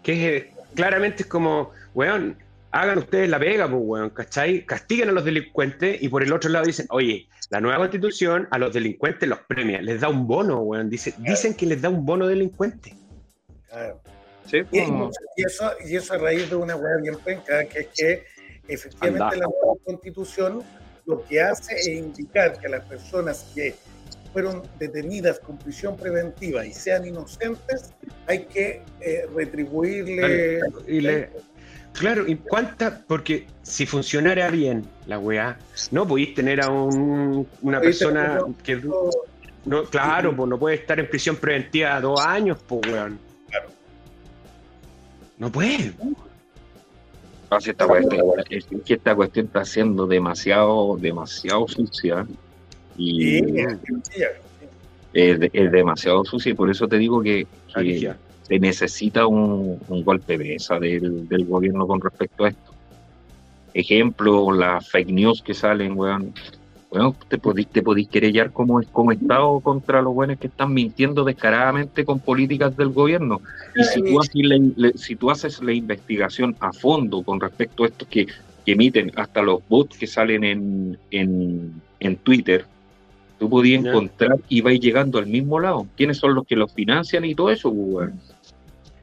que es, claramente es como, weón, hagan ustedes la pega, pues, weón, ¿cachai? Castiguen a los delincuentes y por el otro lado dicen, oye, la nueva constitución a los delincuentes los premia, les da un bono, weón, dice, dicen que les da un bono delincuente. Claro. Sí, Y, pues. y eso, y eso a raíz de una hueá bien penca, que es que efectivamente Anda. la nueva constitución lo que hace es indicar que las personas que fueron detenidas con prisión preventiva y sean inocentes, hay que eh, retribuirle. Y le- claro, ¿y cuánta? Porque si funcionara bien la weá, no podéis tener a un- una persona que. No, claro, pues no puede estar en prisión preventiva dos años, pues weón. Claro. No puede. Ah, sí, esta cuestión, es que esta cuestión está siendo demasiado, demasiado sucia y Sí, es, de- es demasiado sucia y por eso te digo que, que. Se necesita un, un golpe de mesa del, del gobierno con respecto a esto. Ejemplo, las fake news que salen, weón. Weón, te podís, te podís querellar como, como Estado contra los buenos que están mintiendo descaradamente con políticas del gobierno. Y si tú haces la, si tú haces la investigación a fondo con respecto a esto que, que emiten hasta los bots que salen en, en, en Twitter, tú podías encontrar y vais llegando al mismo lado. ¿Quiénes son los que los financian y todo eso, weón?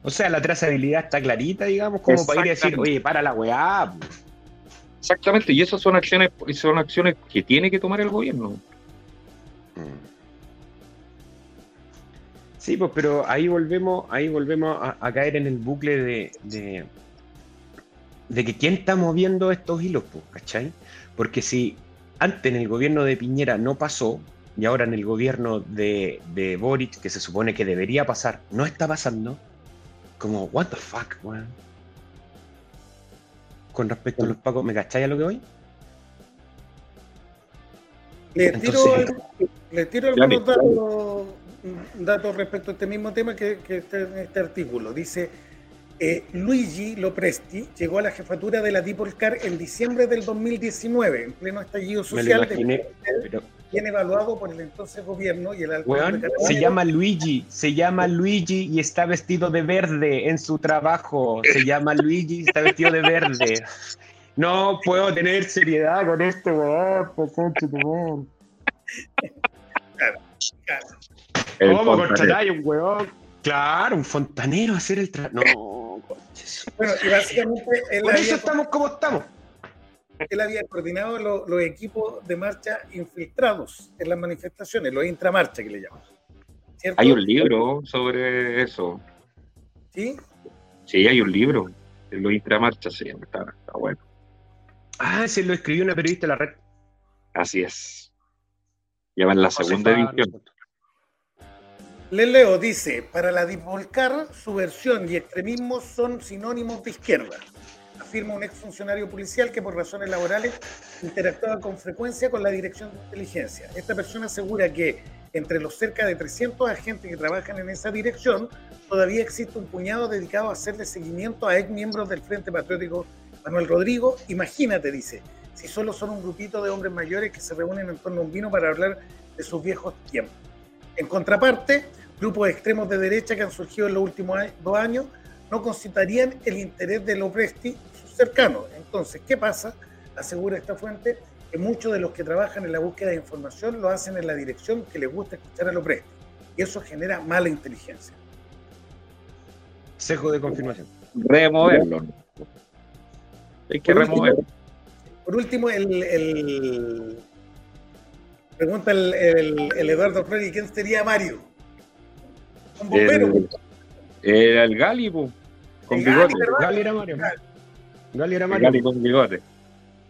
O sea, la trazabilidad está clarita, digamos, como para ir a decir, oye, para la weá. Exactamente, y esas son acciones, son acciones que tiene que tomar el gobierno. Sí, pues, pero ahí volvemos, ahí volvemos a, a caer en el bucle de, de, de que quién está moviendo estos hilos, pues, ¿cachai? Porque si antes en el gobierno de Piñera no pasó, y ahora en el gobierno de, de Boric, que se supone que debería pasar, no está pasando, como, what the fuck, weón. Con respecto a los pagos, ¿me cachai a lo que voy? Le tiro, le tiro algunos datos, datos respecto a este mismo tema que, que está en este artículo. Dice, eh, Luigi Lopresti llegó a la jefatura de la Dipolcar en diciembre del 2019, en pleno estallido Me lo social, imaginé, de- pero, bien evaluado por el entonces gobierno y el alcalde weón, de se llama Luigi, se llama Luigi y está vestido de verde en su trabajo. Se llama Luigi y está vestido de verde. No puedo tener seriedad con este weón. Claro, claro. ¿Cómo a un weón? Claro, un fontanero a hacer el trabajo. No. Bueno, y básicamente él Por eso estamos como estamos. él había coordinado lo- los equipos de marcha infiltrados en las manifestaciones, los intramarcha que le llaman. ¿Cierto? Hay un libro sobre eso. ¿Sí? Sí, hay un libro. de Los Intramarchas se llama. Está, está bueno. Ah, se lo escribió una periodista de la red. Así es. Llevan la segunda edición. Les leo, dice, para la Dipolcar, subversión y extremismo son sinónimos de izquierda. Afirma un exfuncionario policial que por razones laborales interactuaba con frecuencia con la dirección de inteligencia. Esta persona asegura que entre los cerca de 300 agentes que trabajan en esa dirección, todavía existe un puñado dedicado a hacerle seguimiento a ex miembros del Frente Patriótico Manuel Rodrigo. Imagínate, dice, si solo son un grupito de hombres mayores que se reúnen en torno a un vino para hablar de sus viejos tiempos. En contraparte, grupos extremos de derecha que han surgido en los últimos dos años no concitarían el interés de Lopresti y sus cercanos. Entonces, ¿qué pasa? Asegura esta fuente que muchos de los que trabajan en la búsqueda de información lo hacen en la dirección que les gusta escuchar a Lopresti. Y eso genera mala inteligencia. Sesgo de confirmación. Removerlo. Hay que Por último, removerlo. Por último, el, el- pregunta el, el- el Eduardo Flori, ¿quién sería Mario? El, era el Gali, po, con El bigote. Gali era Mario. Gali era El Mario. Gali con bigote.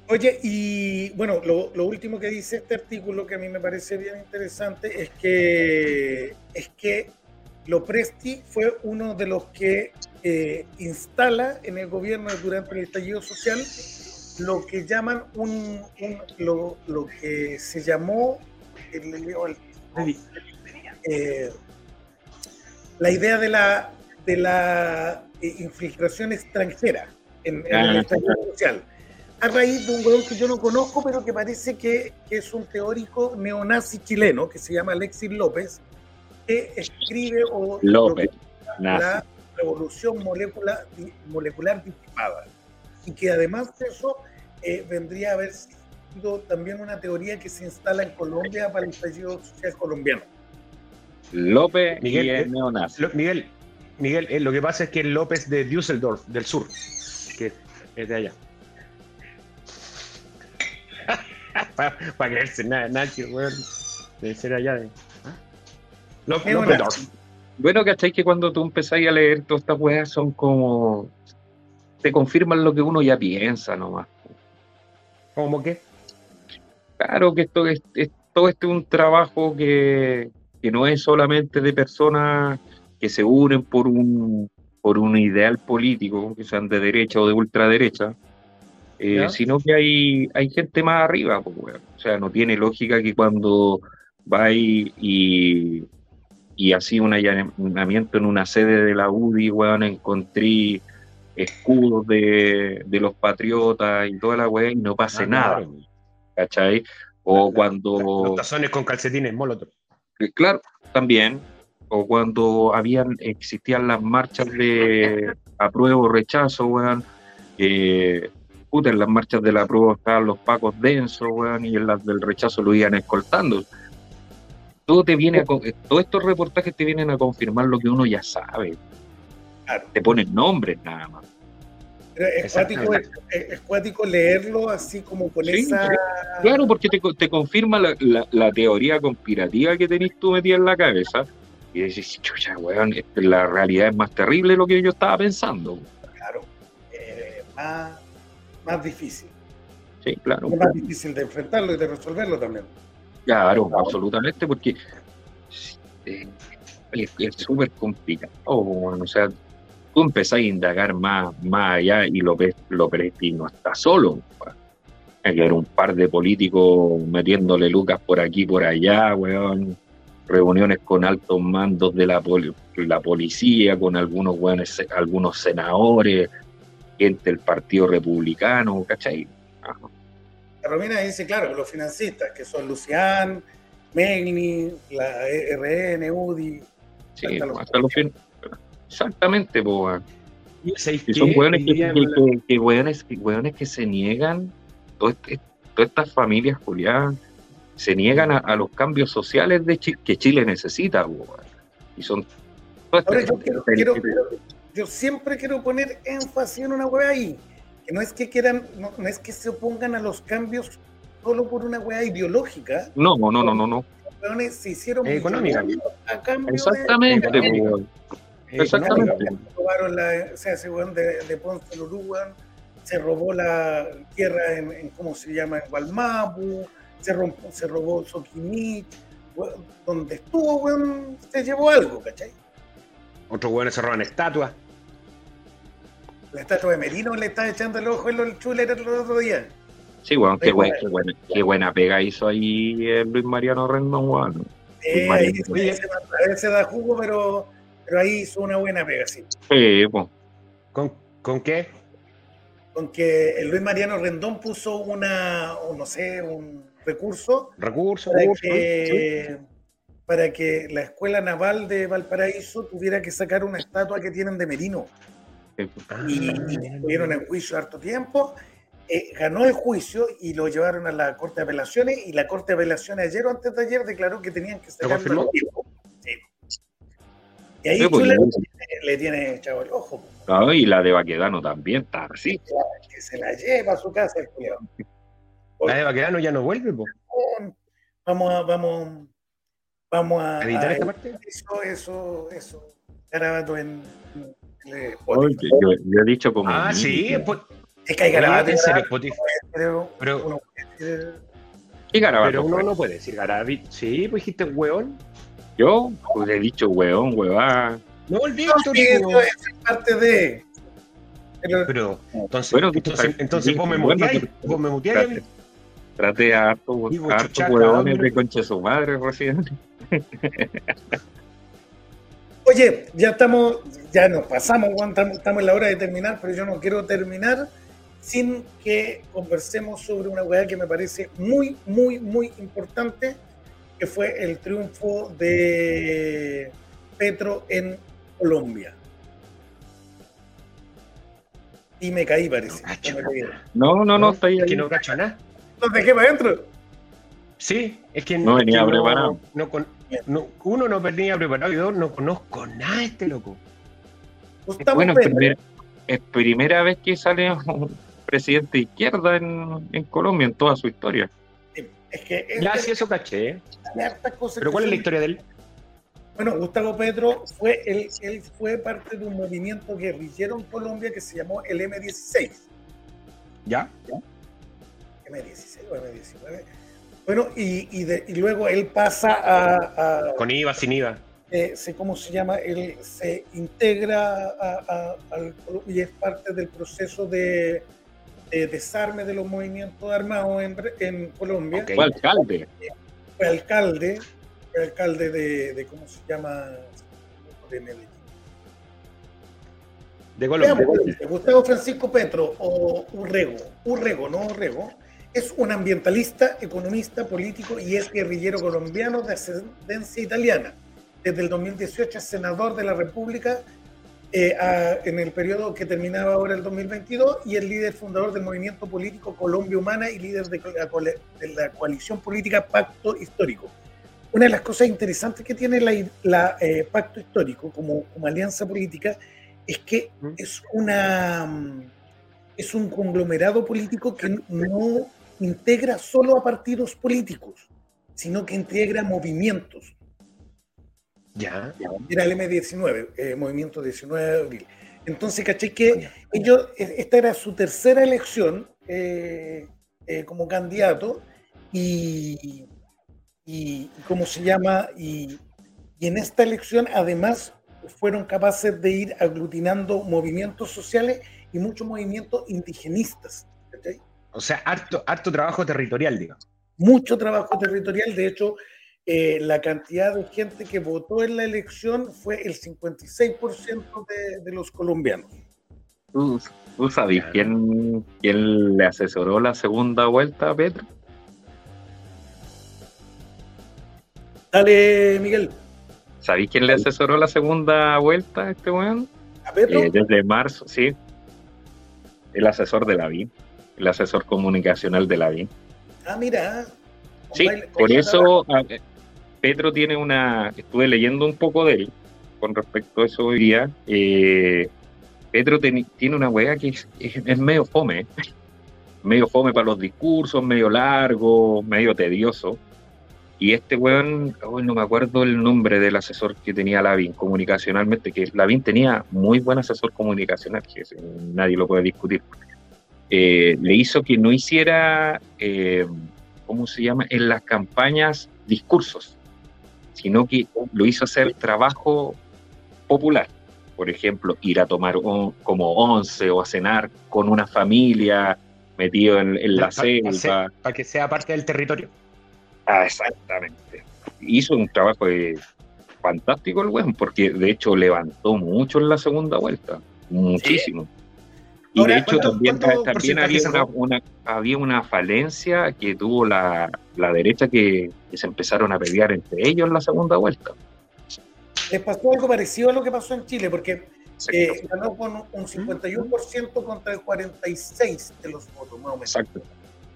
Oye, y bueno, lo, lo último que dice este artículo que a mí me parece bien interesante es que es que Lopresti fue uno de los que eh, instala en el gobierno durante el estallido social lo que llaman un, un- lo, lo que se llamó eh, le leo al- eh, la idea de la de la eh, infiltración extranjera en, en el Ah. estallido social a raíz de un huevón que yo no conozco, pero que parece que, que es un teórico neonazi chileno, que se llama Alexis López, que escribe o López. la revolución molecular, molecular disipada. Y que además de eso, eh, vendría a haber sido también una teoría que se instala en Colombia para el estallido social colombiano. López Miguel, y eh, el neonazi. Lo- Miguel, Miguel, eh, lo que pasa es que López de Düsseldorf, del sur, que es de allá. Para creerse nada, Nacho, weón. Debe ser allá de. ¿ah? López, López. Dorf. Bueno, ¿cachai? Que cuando tú empezáis a leer todas estas weas son como. Te confirman lo que uno ya piensa nomás. ¿Cómo qué? Claro que esto es, es- todo este es un trabajo que, que no es solamente de personas que se unen por un, por un ideal político, que sean de derecha o de ultraderecha, eh, sino que hay, hay gente más arriba, pues. O sea, no tiene lógica que cuando va y, y, y así un allanamiento en una sede de la UDI, weón, encontré escudos de, de los patriotas y toda la weá y no pase Ah, nada, claro. ¿cachai? O Los cuando, tazones con calcetines molotov. Claro, también, o cuando habían, existían las marchas de apruebo, rechazo, weón, eh, puta, en las marchas del apruebo estaban los pacos densos, weón, y en las del rechazo lo iban escoltando. Todo te viene a, eh, todos estos reportajes te vienen a confirmar lo que uno ya sabe. Claro. Te ponen nombres nada más. Es cuático, es, es cuático leerlo así como con Sí, esa. Claro, porque te, te confirma la, la- la teoría conspirativa que tenés tú metida en la cabeza. Y decís, chucha, weón, la realidad es más terrible de lo que yo estaba pensando. Claro, eh, más, más difícil. Sí, claro. Es más difícil de enfrentarlo y de resolverlo también. Claro, absolutamente, porque eh, es súper complicado. O sea, tú empezás a indagar más, más allá y López, López no está solo. Hay que haber un par de políticos metiéndole lucas por aquí por allá, weón. Reuniones con altos mandos de la, poli- la policía, con algunos weones, algunos senadores, gente del Partido Republicano, ¿cachai? Ajá. La Romina dice, claro, los financistas, que son Lucián, Megni, la E RN, UDI. Sí, hasta los- hasta los fin- Exactamente, po. Y ¿sabéis Y son hueones que, que, la- que- se niegan, este- todas estas familias juliadas, se niegan a, a los cambios sociales de Chi- que Chile necesita. po. Y son. todas Ahora, estas- yo, quiero- quiero- quiero- yo siempre quiero poner énfasis en una weá ahí. Que no es que quieran, no, no es que se opongan a los cambios solo por una weá ideológica. No, no, no, no, no. Los weones se hicieron Eh, económica. a cambio de- Exactamente. Eh, Exactamente. robaron la, o sea, ese weón de, de Ponce se robó la tierra en, en ¿cómo se llama? En Gualmapu, se, romp- se robó Soquimich, donde estuvo, weón, se llevó algo, ¿cachai? Otros hueones se roban estatuas. La estatua de Merino le está echando el ojo en el chuler el otro día. Sí, weón, qué, buena, qué buena pega hizo ahí eh, Luis Mariano Rendón, weón. Eh, Mario, ahí se- da jugo, pero, pero ahí hizo una buena pega, sí. ¿Con, con qué? Con que el Luis Mariano Rendón puso una, o no sé, un recurso para que, para que la Escuela Naval de Valparaíso tuviera que sacar una estatua que tienen de Merino. Sí. Ah, Y, y estuvieron en juicio harto tiempo. eh, ganó el juicio y lo llevaron a la Corte de Apelaciones y la Corte de Apelaciones ayer o antes de ayer declaró que tenían que sacarlo Y ahí Sí, pues, le- le, tiene echado el ojo, No, y la de Baquedano también está así. que se la lleva a su casa el culiao. La de Baquedano ya no vuelve, po. Vamos a, vamos, vamos a, ¿A editar a- esta parte? eso, eso, eso, garabato en, en el Oye, Spotify. yo, yo he dicho como. Ah, sí, pues, Es que hay garabato en garabato, Spotify. pero Pero- uno puede decir- ¿Qué garabato Pero uno no puede decir Garabi. Sí, pues dijiste hueón. Yo pues, he dicho weón, huevá. No volví, No, sí, eso es parte de. Pero, Pero entonces, Bueno, entonces, entonces vos me muteáis, vos me muteáis a mí. Traté a hartos chuchaca, huevones de concha de su madre recién. Oye, ya estamos, ya nos pasamos, Juan, estamos, estamos en la hora de terminar, pero yo no quiero terminar sin que conversemos sobre una weá que me parece muy, muy, muy importante, que fue el triunfo de Petro en Colombia. Y me caí, parece. No. No. No, no, ahí. Es que no cacho nada. ¿Los dejé para adentro? Sí, es que No venía que preparado. No, con- no- uno no venía preparado y dos no conozco nada de este loco. Gustavo Bueno, es, Petro, primer- es primera vez que sale un presidente de izquierda en, en Colombia en toda su historia. Es que es Ya, sí, eso caché. Pero ¿cuál es la historia de él? Bueno, Gustavo Petro fue, él, él fue parte de un movimiento guerrillero en Colombia que se llamó el M16. ¿Ya? M16 o M19. Bueno, y, y, de- y luego él pasa a, a- Con IVA, sin IVA. eh, sé ¿cómo se llama? Él se integra a- a- y es parte del proceso de, de desarme de los movimientos armados en, Colombia. Fue alcalde. Fue alcalde, fue alcalde de, de ¿cómo se llama? De Medellín. De Colombia. Veamos, Gustavo Francisco Petro o Urrego, Urrego, no Urrego, es un ambientalista, economista, político y es guerrillero colombiano de ascendencia italiana. Desde el 2018 es senador de la República eh, a- en el periodo que terminaba ahora el 2022 y es líder fundador del movimiento político Colombia Humana y líder de la, de la coalición política Pacto Histórico. Una de las cosas interesantes que tiene la, la, eh, Pacto Histórico como, como alianza política es que es una es un conglomerado político que no integra solo a partidos políticos, sino que integra movimientos. Ya. Era el M19, eh, Movimiento 19 de Abril. Entonces, caché que ellos, eh, esta era su tercera elección eh, eh, como candidato y, y, y ¿cómo se llama? Y, y en esta elección además fueron capaces de ir aglutinando movimientos sociales y muchos movimientos indigenistas. ¿cachai? O sea, harto, harto trabajo territorial, digamos. Mucho trabajo territorial, de hecho, eh, la cantidad de gente que votó en la elección fue el 56% de, de los colombianos. ¿Tú, tú sabes quién, quién le asesoró la segunda vuelta a Petro? Dale, Miguel. ¿Sabéis quién le asesoró la segunda vuelta a este weón? ¿A Petro? Eh, desde marzo, sí. El asesor de la BIM, el asesor comunicacional de la BIM. Ah, mira. Sí, baile- por eso Petro tiene una. Estuve leyendo un poco de él con respecto a eso hoy día. Eh, Petro tiene una weá que es, es- medio fome. Medio fome para los discursos, medio largo, medio tedioso. Y este weón, no me acuerdo el nombre del asesor que tenía Lavín comunicacionalmente, que Lavín tenía muy buen asesor comunicacional, que nadie lo puede discutir. Eh, le hizo que no hiciera, eh, ¿cómo se llama? En las campañas discursos, sino que lo hizo hacer trabajo popular. Por ejemplo, ir a tomar como once o a cenar con una familia metido en, en la selva. Para que sea parte del territorio. Ah, exactamente. Hizo un trabajo eh, fantástico el weón, porque de hecho levantó mucho en la segunda vuelta, muchísimo. Y Ahora, de hecho ¿cuánto- también, también había, una, una- había una falencia que tuvo la, la derecha que, que se empezaron a pelear entre ellos en la segunda vuelta. Les pasó algo parecido a lo que pasó en Chile, porque Exacto. eh, ganó con un 51% contra el 46% de los votos, más o menos. Exacto.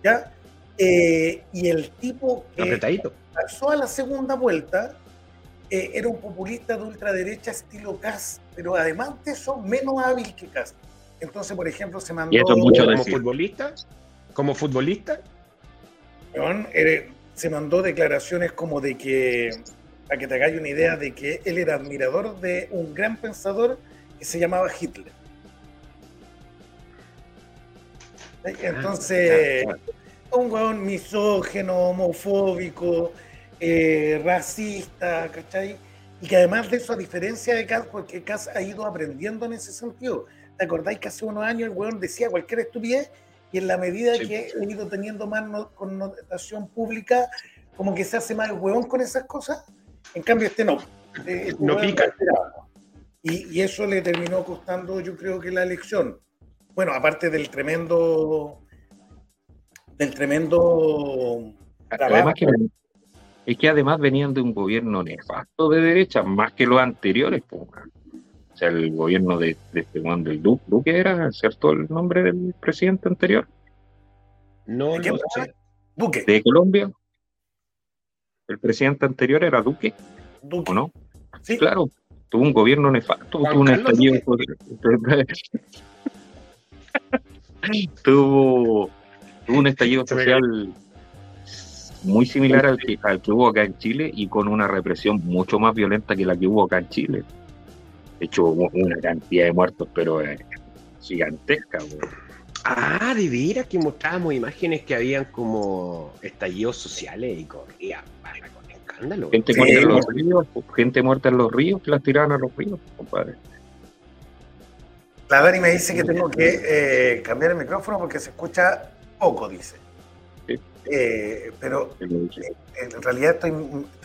¿ya? Eh, y el tipo que Apretadito. pasó a la segunda vuelta eh, era un populista de ultraderecha estilo Kass, pero además de eso, menos hábil que Kass. Entonces, por ejemplo, se mandó. Y eso es mucho como decir. futbolista, como futbolista, eh, se mandó declaraciones como de que, para que te hagáis una idea, de que él era admirador de un gran pensador que se llamaba Hitler. Entonces, un weón misógeno, homofóbico, eh, racista, ¿cachai? Y que además de eso, a diferencia de Kass, porque Kass ha ido aprendiendo en ese sentido. ¿Te acordáis que hace unos años el weón decía cualquier estupidez? Y en la medida Sí. que he ido teniendo más no- connotación pública, como que se hace más el weón con esas cosas. En cambio, este no. Este- este No pica. Y, y eso le terminó costando, yo creo que la elección. Bueno, aparte del tremendo, del tremendo trabajo. Además que, es que además venían de un gobierno nefasto de derecha, más que los anteriores. weón. O sea, el gobierno de, de este weón del Duque, Duque era, ¿cierto el nombre del presidente anterior no ¿De qué lo persona? sé. Duque, de Colombia? El presidente anterior era Duque, Duque. ¿o no? Sí, Claro, tuvo un gobierno nefasto, Juan tuvo un Carlos estallido. tuvo, tuvo un estallido social muy similar al que, al que hubo acá en Chile y con una represión mucho más violenta que la que hubo acá en Chile. De hecho, hubo una cantidad de muertos, pero eh, gigantesca. weón. Ah, de veras que mostrábamos imágenes que habían como estallidos sociales y corría barra con escándalo. Gente Sí, muerta en los ríos, gente muerta en los ríos que las tiraban a los ríos, compadre. La Dani me dice que tengo que eh, cambiar el micrófono porque se escucha poco, dice. Sí. Eh, pero en realidad estoy,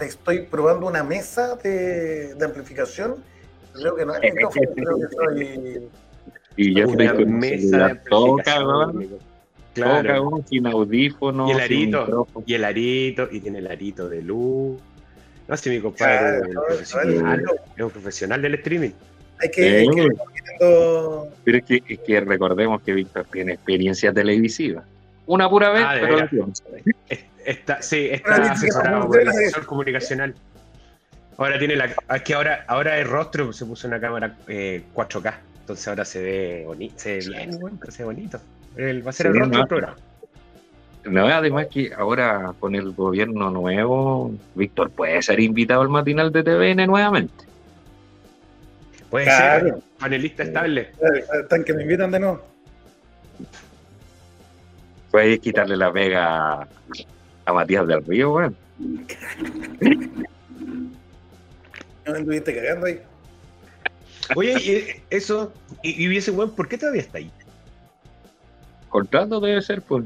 estoy probando una mesa de, de amplificación. Creo que no es micrófono, creo que soy. Y ya Una estoy con mesa todo Claro. sin audífonos, Y el arito, y el arito, y tiene el arito de luz. No sé, mi compadre Claro, es un no, profesional, no, es un profesional del streaming. Hay que, hay que Eh, poniendo- Pero es que, es que recordemos que Víctor tiene experiencia televisiva. Una pura vez, Ah, pero Está, sí, está asesorado por el asesor comunicacional. Ahora tiene la. Es que ahora, ahora el rostro se puso una cámara eh, 4K. Entonces ahora se ve bonito. Se ve bien, bueno, se ve bonito. El- va a ser el rostro ¿no? del programa. No, además que ahora con el gobierno nuevo, Víctor puede ser invitado al matinal de TVN nuevamente. Puede Claro. ser panelista estable. Están que me invitan de nuevo. Puede quitarle la pega a, a Matías del Río, weón. No anduviste cagando ahí. Oye, y eso. Y, y ese weón, ¿por qué todavía está ahí? Contrato debe ser, pues.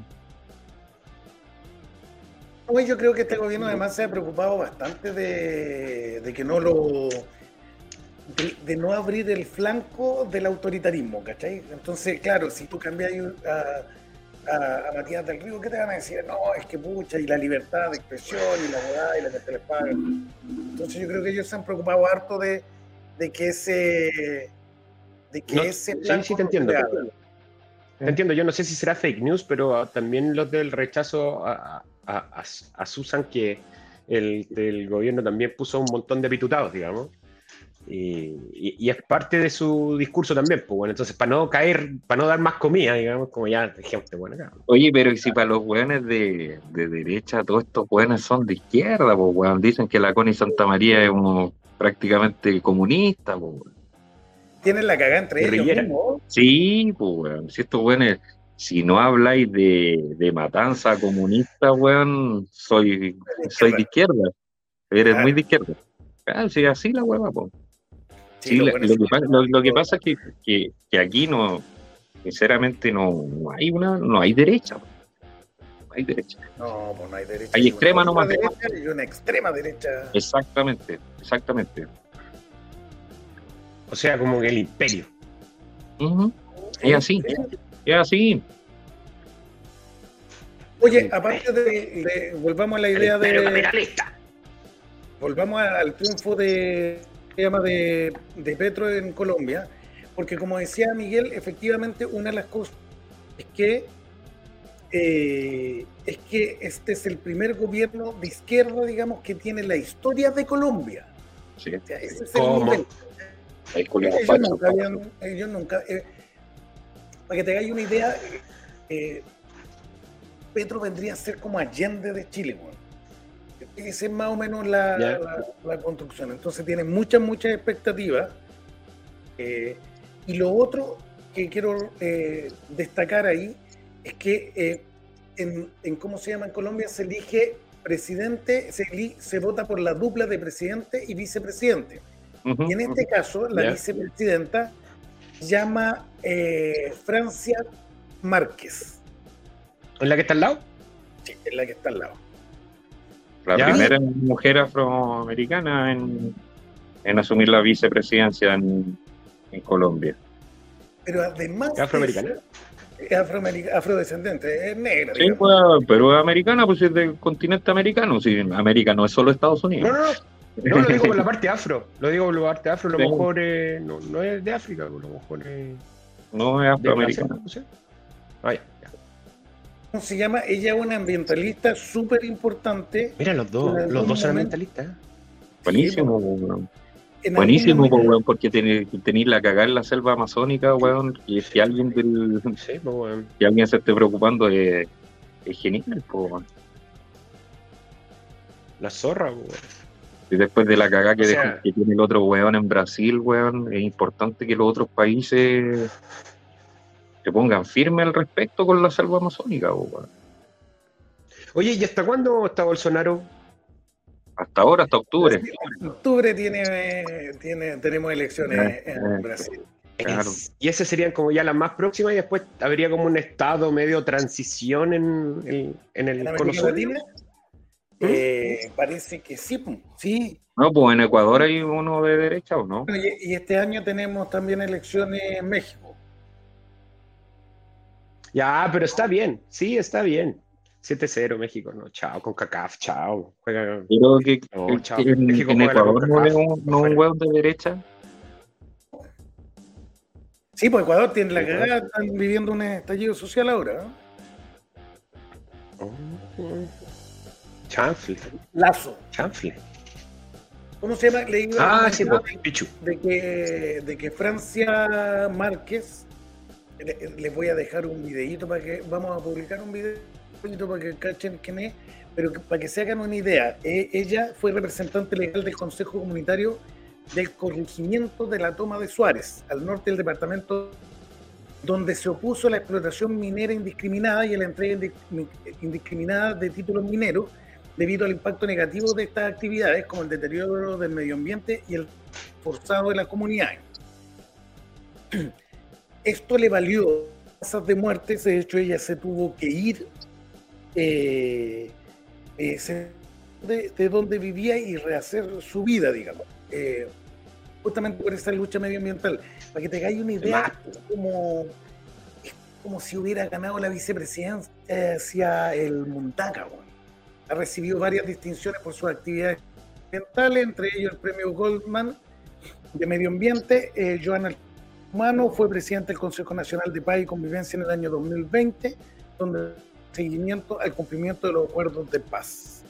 No, yo creo que este gobierno además se ha preocupado bastante de, de que no lo. De, de no abrir el flanco del autoritarismo, ¿cachai? Entonces, claro, si tú cambias a, a, a Matías del Río, ¿qué te van a decir? No, es que pucha, y la libertad de expresión, y la verdad, y la que te les pagan. Entonces, yo creo que ellos se han preocupado harto de, de que ese. de que No, ese sí, flanco sí, te entiendo. Te Entiendo, yo no sé si será fake news, pero ah, también los del rechazo a, a, a- a Susan, que el, el gobierno también puso un montón de pitutados, digamos. Y, y- y es parte de su discurso también, pues bueno, entonces para no caer, para no dar más comida, digamos, como ya dijimos, bueno, acá. Oye, pero ¿y si para los weones de, de derecha todos estos weones son de izquierda, pues weón, dicen que la Connie Santa María es un, prácticamente comunista, pues weón. Tienen la cagada entre ellos mismos. Sí, pues weón, si estos weones, si no habláis de, de matanza comunista, weón, soy, soy de izquierda, eres muy de izquierda. Ah, sí, así la hueva, pues. Sí, lo bueno que pasa, lo, lo que pasa es que, que, que aquí no, sinceramente no, no hay una, no hay derecha. No hay derecha. No, pues no hay derecha. Hay extrema nomás. derecha y una extrema derecha. Exactamente, exactamente. O sea, como que el imperio. Ujú. Es así, es así. Oye, aparte de, de- volvamos a la idea de. Volvamos al triunfo de, llama de, de Petro en Colombia, porque como decía Miguel, efectivamente una de las cosas es que eh, es que este es el primer gobierno de izquierda, digamos, que tiene la historia de Colombia. Sí. O sea, ese es el nivel. Ellos nunca habían, ellos nunca, eh, para que te hagáis una idea, eh, Petro vendría a ser como Allende de Chile, weón. Esa es más o menos la, la- la construcción. Entonces tiene muchas, muchas expectativas. Eh, y lo otro que quiero eh, destacar ahí es que eh, en, en cómo se llama en Colombia se elige presidente, se, se vota por la dupla de presidente y vicepresidente. Y en este caso, la Ya. vicepresidenta llama Francia Márquez, ¿En la que está al lado? sí, es la que está al lado. La ¿Ya? primera mujer afroamericana en, en asumir la vicepresidencia en, en Colombia. Pero además. ¿Es afroamericana? Es afrodescendiente, es negra. Sí, digamos. pues, pero es americana, pues es del continente americano. Sí, América no es solo Estados Unidos. No, no, no. No, lo digo por la parte afro. Lo digo por la parte afro, a lo Sí. mejor eh, no, no es de África, a lo mejor es No es afroamericana. no sé. Ah, ya, ya. ¿Cómo se llama? Ella es una ambientalista súper importante. Mira, los dos, los dos son ambientalistas. ¿eh? Buenísimo, weón. En Buenísimo, weón, porque tenéis la cagada en la selva amazónica, weón. Y si alguien del, Sí, pues, si alguien se esté preocupando es, es genial, weón. La zorra, pues, weón. Y después de la cagada que, O sea- dejó- que tiene el otro weón en Brasil, weón, es importante que los otros países se pongan firmes al respecto con la selva amazónica. Oye, ¿y hasta cuándo está Bolsonaro? Hasta ahora, hasta octubre. En octubre tiene, tiene, tenemos elecciones Eh, en eh. Brasil. Claro. Es- y esas serían como ya las más próximas y después habría como un estado medio transición en, en- en el ¿En cono. Latina? Eh, parece que sí, sí. No, pues en Ecuador hay uno de derecha o no. Y este año tenemos también elecciones en México. Ya, pero está bien, sí, está bien. 7-0 México, no, chao, con CACAF, chao. Juega, Pero que, No, que- chao. que en, México Ecuador no es un, no un hueón de derecha. Sí, pues Ecuador tiene la cagada, están viviendo un estallido social ahora. ¿no? Oh, chanfle, Lazo. chanfle. ¿Cómo se llama? Leí Ah, sí, nota pues, Pichu. de que, de que Francia Márquez, les voy a dejar un videíto para que, vamos a publicar un videíto para que cachen quién es, pero para que se hagan una idea, eh, ella fue representante legal del Consejo Comunitario del corregimiento de la toma de Suárez, al norte del departamento, donde se opuso a la explotación minera indiscriminada y a la entrega indi- indiscriminada de títulos mineros debido al impacto negativo de estas actividades, como el deterioro del medio ambiente y el forzado de las comunidades. Esto le valió tasas de muertes, de hecho ella se tuvo que ir eh, eh, de, de donde vivía y rehacer su vida, digamos, eh, justamente por esa lucha medioambiental. Para que te hagáis una idea, es como, es como si hubiera ganado la vicepresidencia hacia el Montaca. weón. Ha recibido varias distinciones por sus actividades ambientales, entre ellos el premio Goldman de Medio Ambiente. Eh, Joana Humano fue presidente del Consejo Nacional de Paz y Convivencia en el año 2020, donde seguimiento al cumplimiento de los acuerdos de paz.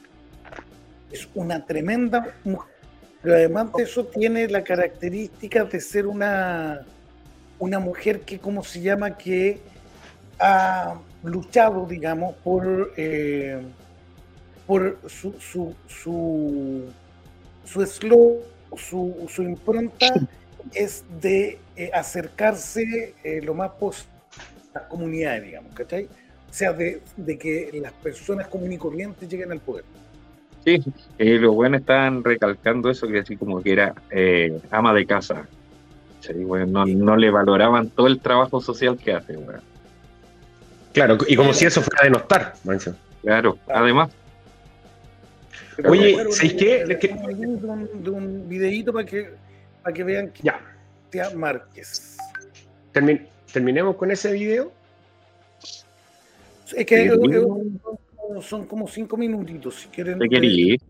Es una tremenda mujer, pero además de eso tiene la característica de ser una, una mujer que, ¿cómo se llama?, que ha luchado, digamos, por, eh, por su, su, su, su eslogan, su, su impronta es de eh, acercarse eh, lo más posible a las comunidades, digamos, ¿cachai? O sea, de, de que las personas comunes y corrientes lleguen al poder. Sí, eh, los buenos estaban recalcando eso, que así como que era eh, ama de casa. Sí, weón, no, no le valoraban todo el trabajo social que hace, weón. Claro, y como si eso fuera a denostar, Mancio. Claro, además, Pero Oye, bueno, ¿sabéis bueno, qué? De un, de un videíto para que, para que vean que Ya, Márquez. termi- terminemos con ese video. Es que eh, eh, son, son como cinco minutitos, si quieren. te quería ir.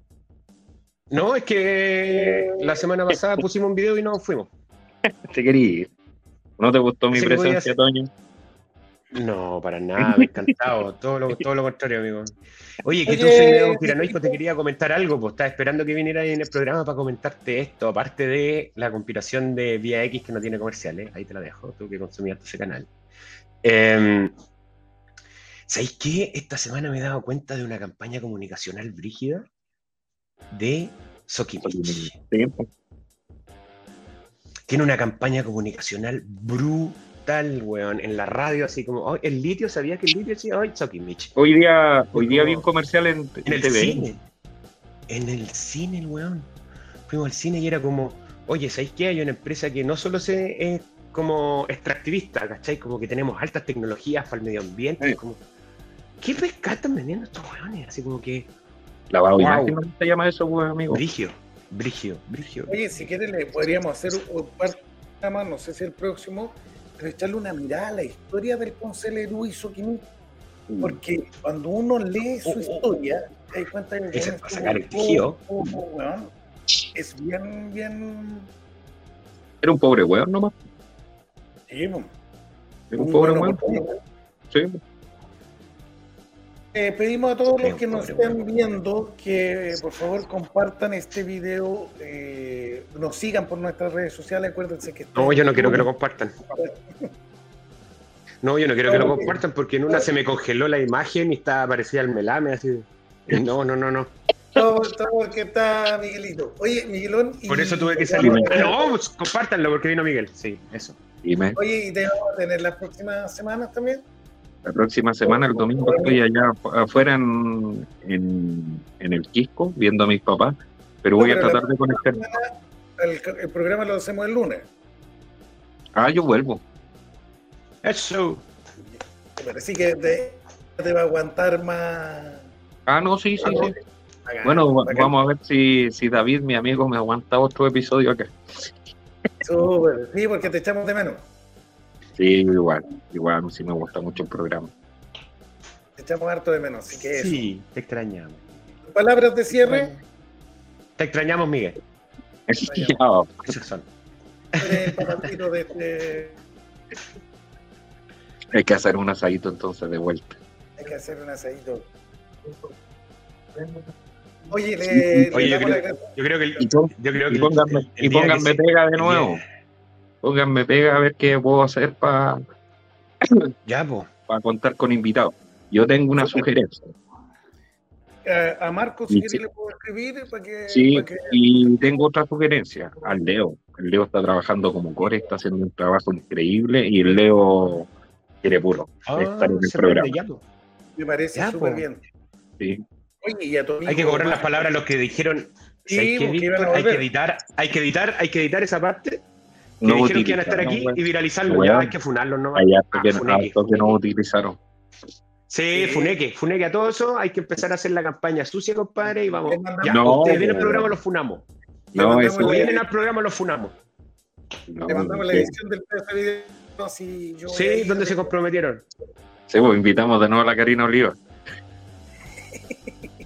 No, es que la semana pasada pusimos un video y nos fuimos. Te quería ir. ¿No te gustó mi presencia. Toño? No, para nada, encantado. todo, lo, todo lo contrario, amigo. Oye, que Oye, tú, señor ¿qué Piranoico, te quería comentar algo, pues estaba esperando que viniera en el programa para comentarte esto, aparte de la conspiración de Vía X que no tiene comerciales, ahí te la dejo, tú que consumías ese canal. Eh, ¿Sabéis qué? Esta semana me he dado cuenta de una campaña comunicacional brígida de Sokimich. Tiene una campaña comunicacional brutal, weón, en la radio, así como, "Oh, el litio, ¿sabía que el litio sí? Ay, Sokimich. Hoy día, hoy día vi un comercial en, En el TV. cine. En el cine, el weón. Fuimos al cine y era como, oye, ¿sabéis qué? Hay una empresa que no solo se es como extractivista, ¿cachai? Como que tenemos altas tecnologías para el medio ambiente. Sí. Como, ¿Qué pesca están vendiendo estos weones? Así como que, de Wow. imagen, ¿no se llama eso, weón, amigo? brigio, brigio, brigio. Oye, si quieren, le podríamos hacer un par más, no sé si el próximo, pero echarle una mirada a la historia del Concelerú y Soquimí. Porque cuando uno lee su Oh, oh, historia, te das cuenta de que weón para sacar el tejido. es bien, bien. Era un pobre weón nomás. sí. Era un Un pobre weón. Sí. Eh, pedimos a todos los que nos estén viendo que por favor compartan este video, eh, nos sigan por nuestras redes sociales, acuérdense que está No, yo no quiero que lo compartan. No, yo no quiero que lo compartan porque en una se me congeló la imagen y estaba parecía el melame así. No, no, no, no. Todo, está Miguelito. Oye, Miguelón. y- Por eso tuve que salir. No, pues, compártanlo porque vino Miguel. Sí, eso. Oye, y te vamos a tener las próximas semanas también. La próxima semana, el domingo, estoy allá afu- afuera en, en, en el Quisco, viendo a mis papás, pero voy No, a tratar de conectar. El, el programa lo hacemos el lunes. Ah, yo vuelvo. Eso. Pero sí que te, te va a aguantar más. Ah, no, sí, sí, sí. Bueno, vamos a ver si, si David, mi amigo, me aguanta otro episodio acá. Súper. Sí, porque te echamos de menos. Sí, igual, igual, sí me gusta mucho el programa. Te echamos harto de menos. Así que eso. Sí, te extrañamos. Palabras de cierre. Te extrañamos, Miguel. Eres el papacito de este. Hay que hacer un asadito entonces de vuelta. Hay que hacer un asadito. Oye, le, le Oye, yo creo, gracia. yo creo que el, yo creo que y pónganme, el y día que pónganme se- pega de nuevo. Pónganme pega a ver qué puedo hacer para Ya, po. contar con invitados. Yo tengo una sugerencia. A, a Marco, si Sí, le puedo escribir para que. Sí, para que- y tengo otra sugerencia al Leo. El Leo está trabajando como core, está haciendo un trabajo increíble y el Leo quiere puro Ah, estar en el programa. Me parece súper bien. Sí. Oye, y a tu amigo Hay que cobrar las palabras a los que dijeron. Hay que editar, hay que editar, hay que editar esa parte. Que No dijeron que iban a estar aquí y viralizarlo. Ya hay que funarlos nomás. Hay harto Ah, que, funeque, harto que no utilizaron. Sí, Sí. funeque, funeque a todo eso. Hay que empezar a hacer la campaña sucia, compadre, y vamos. Ya, No, ustedes vienen al programa, los funamos. No, eso la- Vienen al programa, los funamos. no, Le mandamos la sí. edición del video. Si yo Sí, donde se comprometieron. Sí, pues invitamos de nuevo a la Karina Oliva.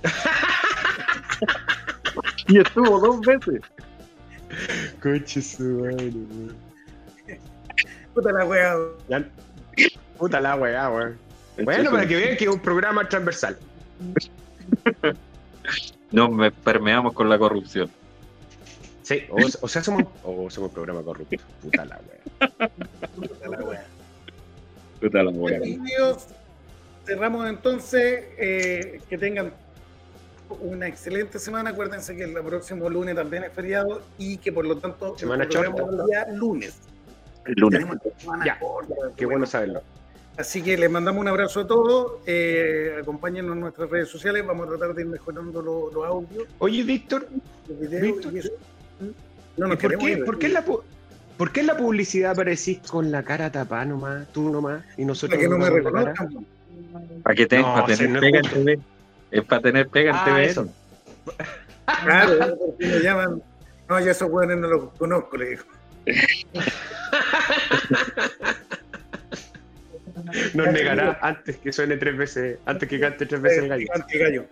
y estuvo dos veces. Coche su madre, Puta la wea. Puta la weá, weón. Bueno, para que vean que es un programa transversal. Nos me permeamos con la corrupción. Sí, o, o sea, somos, o somos un programa corrupto. Puta la weá. Puta la wea. Puta la. Amigos, cerramos entonces. eh, que tengan una excelente semana. Acuérdense que el próximo lunes también es feriado y que por lo tanto el Semana programa chorta. el día lunes. El lunes. Semana Ya. corta, Qué bueno saberlo. Así que les mandamos un abrazo a todos. Eh, acompáñennos en nuestras redes sociales. Vamos a tratar de ir mejorando lo- los audios, Oye, Víctor, Víctor. No ¿y nos por qué, por la, pu- por qué en la publicidad aparecís con la cara tapada nomás? Tú nomás, y nosotros Para que no me reconozcan. ¿Para qué te, No, para sí, tener no es para tener pega en Ah, TV. eso. Claro, porque me llaman. No, yo esos hueones no los conozco, le digo. Nos negará antes que suene tres veces, antes que cante tres veces el gallo. Gigante gallo.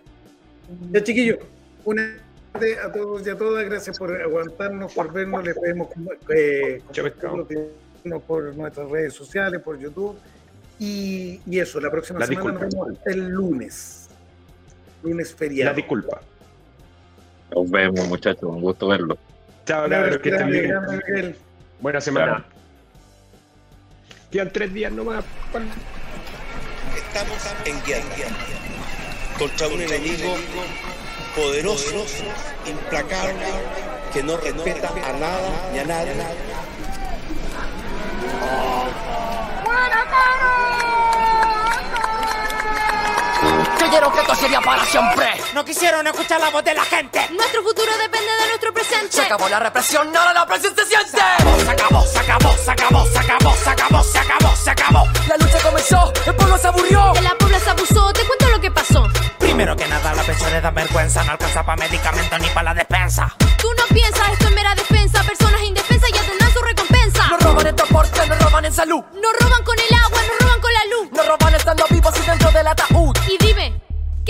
Ya, chiquillos, una tarde a todos y a todas. Gracias por aguantarnos, por vernos. Les pedimos eh, por nuestras redes sociales, por YouTube. Y, y eso, la próxima La semana nos vemos el lunes. Lunes La feriado. disculpa. Nos vemos, muchachos. Un gusto verlo. Chao, abrazo que estén bien. Miguel. Buena semana. Quedan tres días nomás. Estamos en guerra contra un enemigo poderoso, implacable, que no respeta a nada ni a nadie. Creyeron que esto sería para siempre. No quisieron escuchar la voz de la gente. Nuestro futuro depende de nuestro presente. Se acabó la represión, ahora la presión se siente. Se acabó, se acabó, se acabó, se acabó, se acabó, se acabó, se acabó. La lucha comenzó, el pueblo se aburrió. De la pobla se abusó, te cuento lo que pasó. Primero que nada, la pensiones dan vergüenza. No alcanza para medicamentos ni para la despensa. Tú no piensas esto en mera defensa. Personas indefensas ya tendrán su recompensa. Nos roban en transporte, nos roban en salud. Nos roban con el agua, nos roban con la luz. Nos roban estando vivos y dentro del ataúd. Y dime, ¿qué